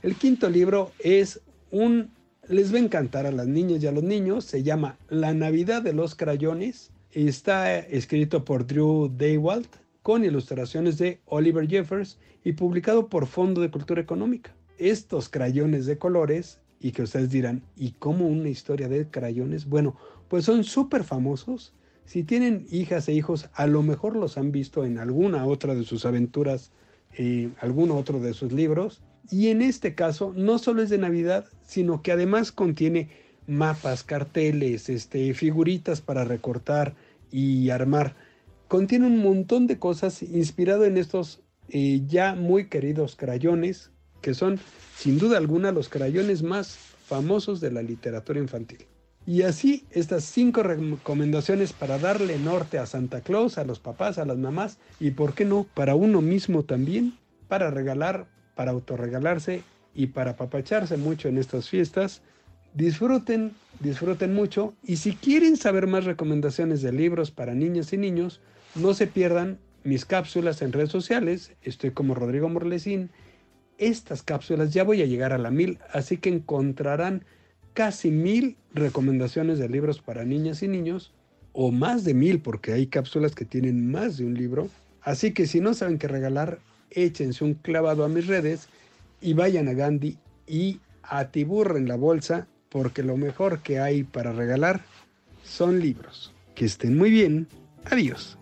El quinto libro es un les va a encantar a las niñas y a los niños. Se llama La Navidad de los Crayones. Está escrito por Drew Daywalt con ilustraciones de Oliver Jeffers y publicado por Fondo de Cultura Económica. Estos crayones de colores y que ustedes dirán, ¿y cómo una historia de crayones? Bueno, pues son súper famosos. Si tienen hijas e hijos, a lo mejor los han visto en alguna otra de sus aventuras, eh, alguno otro de sus libros. Y en este caso, no solo es de Navidad, sino que además contiene mapas, carteles, este, figuritas para recortar y armar. Contiene un montón de cosas inspirado en estos eh, ya muy queridos crayones, que son sin duda alguna los crayones más famosos de la literatura infantil. Y así estas cinco recomendaciones para darle norte a Santa Claus, a los papás, a las mamás y, por qué no, para uno mismo también, para regalar, para autorregalarse y para apapacharse mucho en estas fiestas. Disfruten, disfruten mucho y si quieren saber más recomendaciones de libros para niñas y niños, no se pierdan mis cápsulas en redes sociales. Estoy como Rodrigo Morlesín. Estas cápsulas ya voy a llegar a la mil, así que encontrarán casi mil recomendaciones de libros para niñas y niños, o más de mil, porque hay cápsulas que tienen más de un libro. Así que si no saben qué regalar, échense un clavado a mis redes y vayan a Gandhi y atiburren la bolsa, porque lo mejor que hay para regalar son libros. Que estén muy bien. Adiós.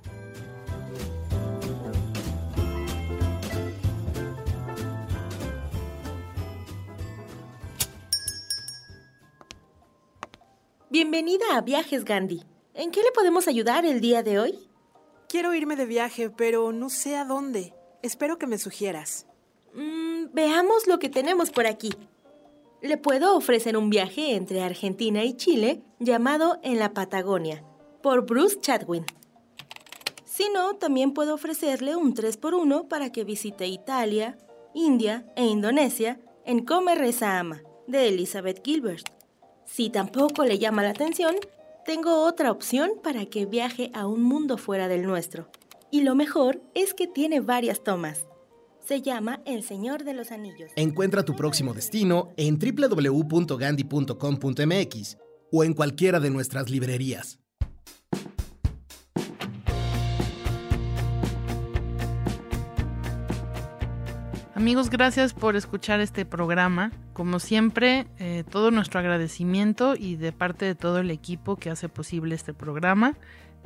Bienvenida a Viajes Gandhi. ¿En qué le podemos ayudar el día de hoy? Quiero irme de viaje, pero no sé a dónde. Espero que me sugieras. Mm, veamos lo que tenemos por aquí. Le puedo ofrecer un viaje entre Argentina y Chile llamado En la Patagonia, por Bruce Chadwin. Si no, también puedo ofrecerle un 3x1 para que visite Italia, India e Indonesia en Come Reza Ama, de Elizabeth Gilbert. Si tampoco le llama la atención, tengo otra opción para que viaje a un mundo fuera del nuestro. Y lo mejor es que tiene varias tomas. Se llama El Señor de los Anillos. Encuentra tu próximo destino en www.gandhi.com.mx o en cualquiera de nuestras librerías. Amigos, gracias por escuchar este programa. Como siempre, eh, todo nuestro agradecimiento y de parte de todo el equipo que hace posible este programa.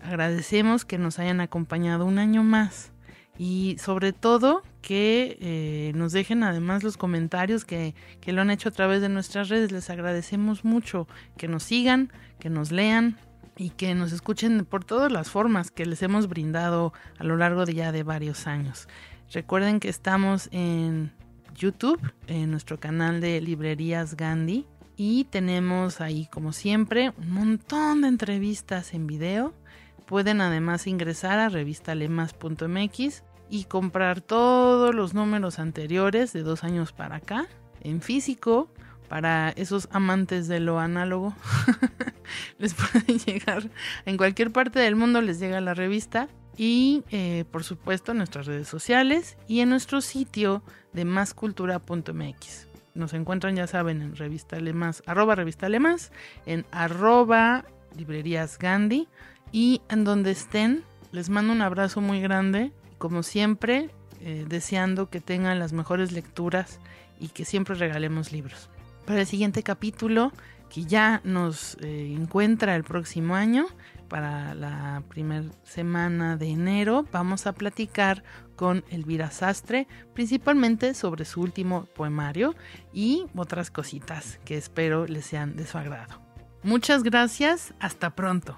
Agradecemos que nos hayan acompañado un año más y sobre todo que eh, nos dejen además los comentarios que, que lo han hecho a través de nuestras redes. Les agradecemos mucho que nos sigan, que nos lean y que nos escuchen por todas las formas que les hemos brindado a lo largo de ya de varios años. Recuerden que estamos en YouTube, en nuestro canal de Librerías Gandhi. Y tenemos ahí, como siempre, un montón de entrevistas en video. Pueden además ingresar a revistalemas.mx y comprar todos los números anteriores de dos años para acá en físico para esos amantes de lo análogo. les puede llegar en cualquier parte del mundo, les llega la revista y eh, por supuesto en nuestras redes sociales y en nuestro sitio de mascultura.mx. Nos encuentran, ya saben, en revista Lemas, en arroba librerías Gandhi y en donde estén, les mando un abrazo muy grande, como siempre, eh, deseando que tengan las mejores lecturas y que siempre regalemos libros. Para el siguiente capítulo, que ya nos eh, encuentra el próximo año, para la primera semana de enero vamos a platicar con Elvira Sastre, principalmente sobre su último poemario y otras cositas que espero les sean de su agrado. Muchas gracias, hasta pronto.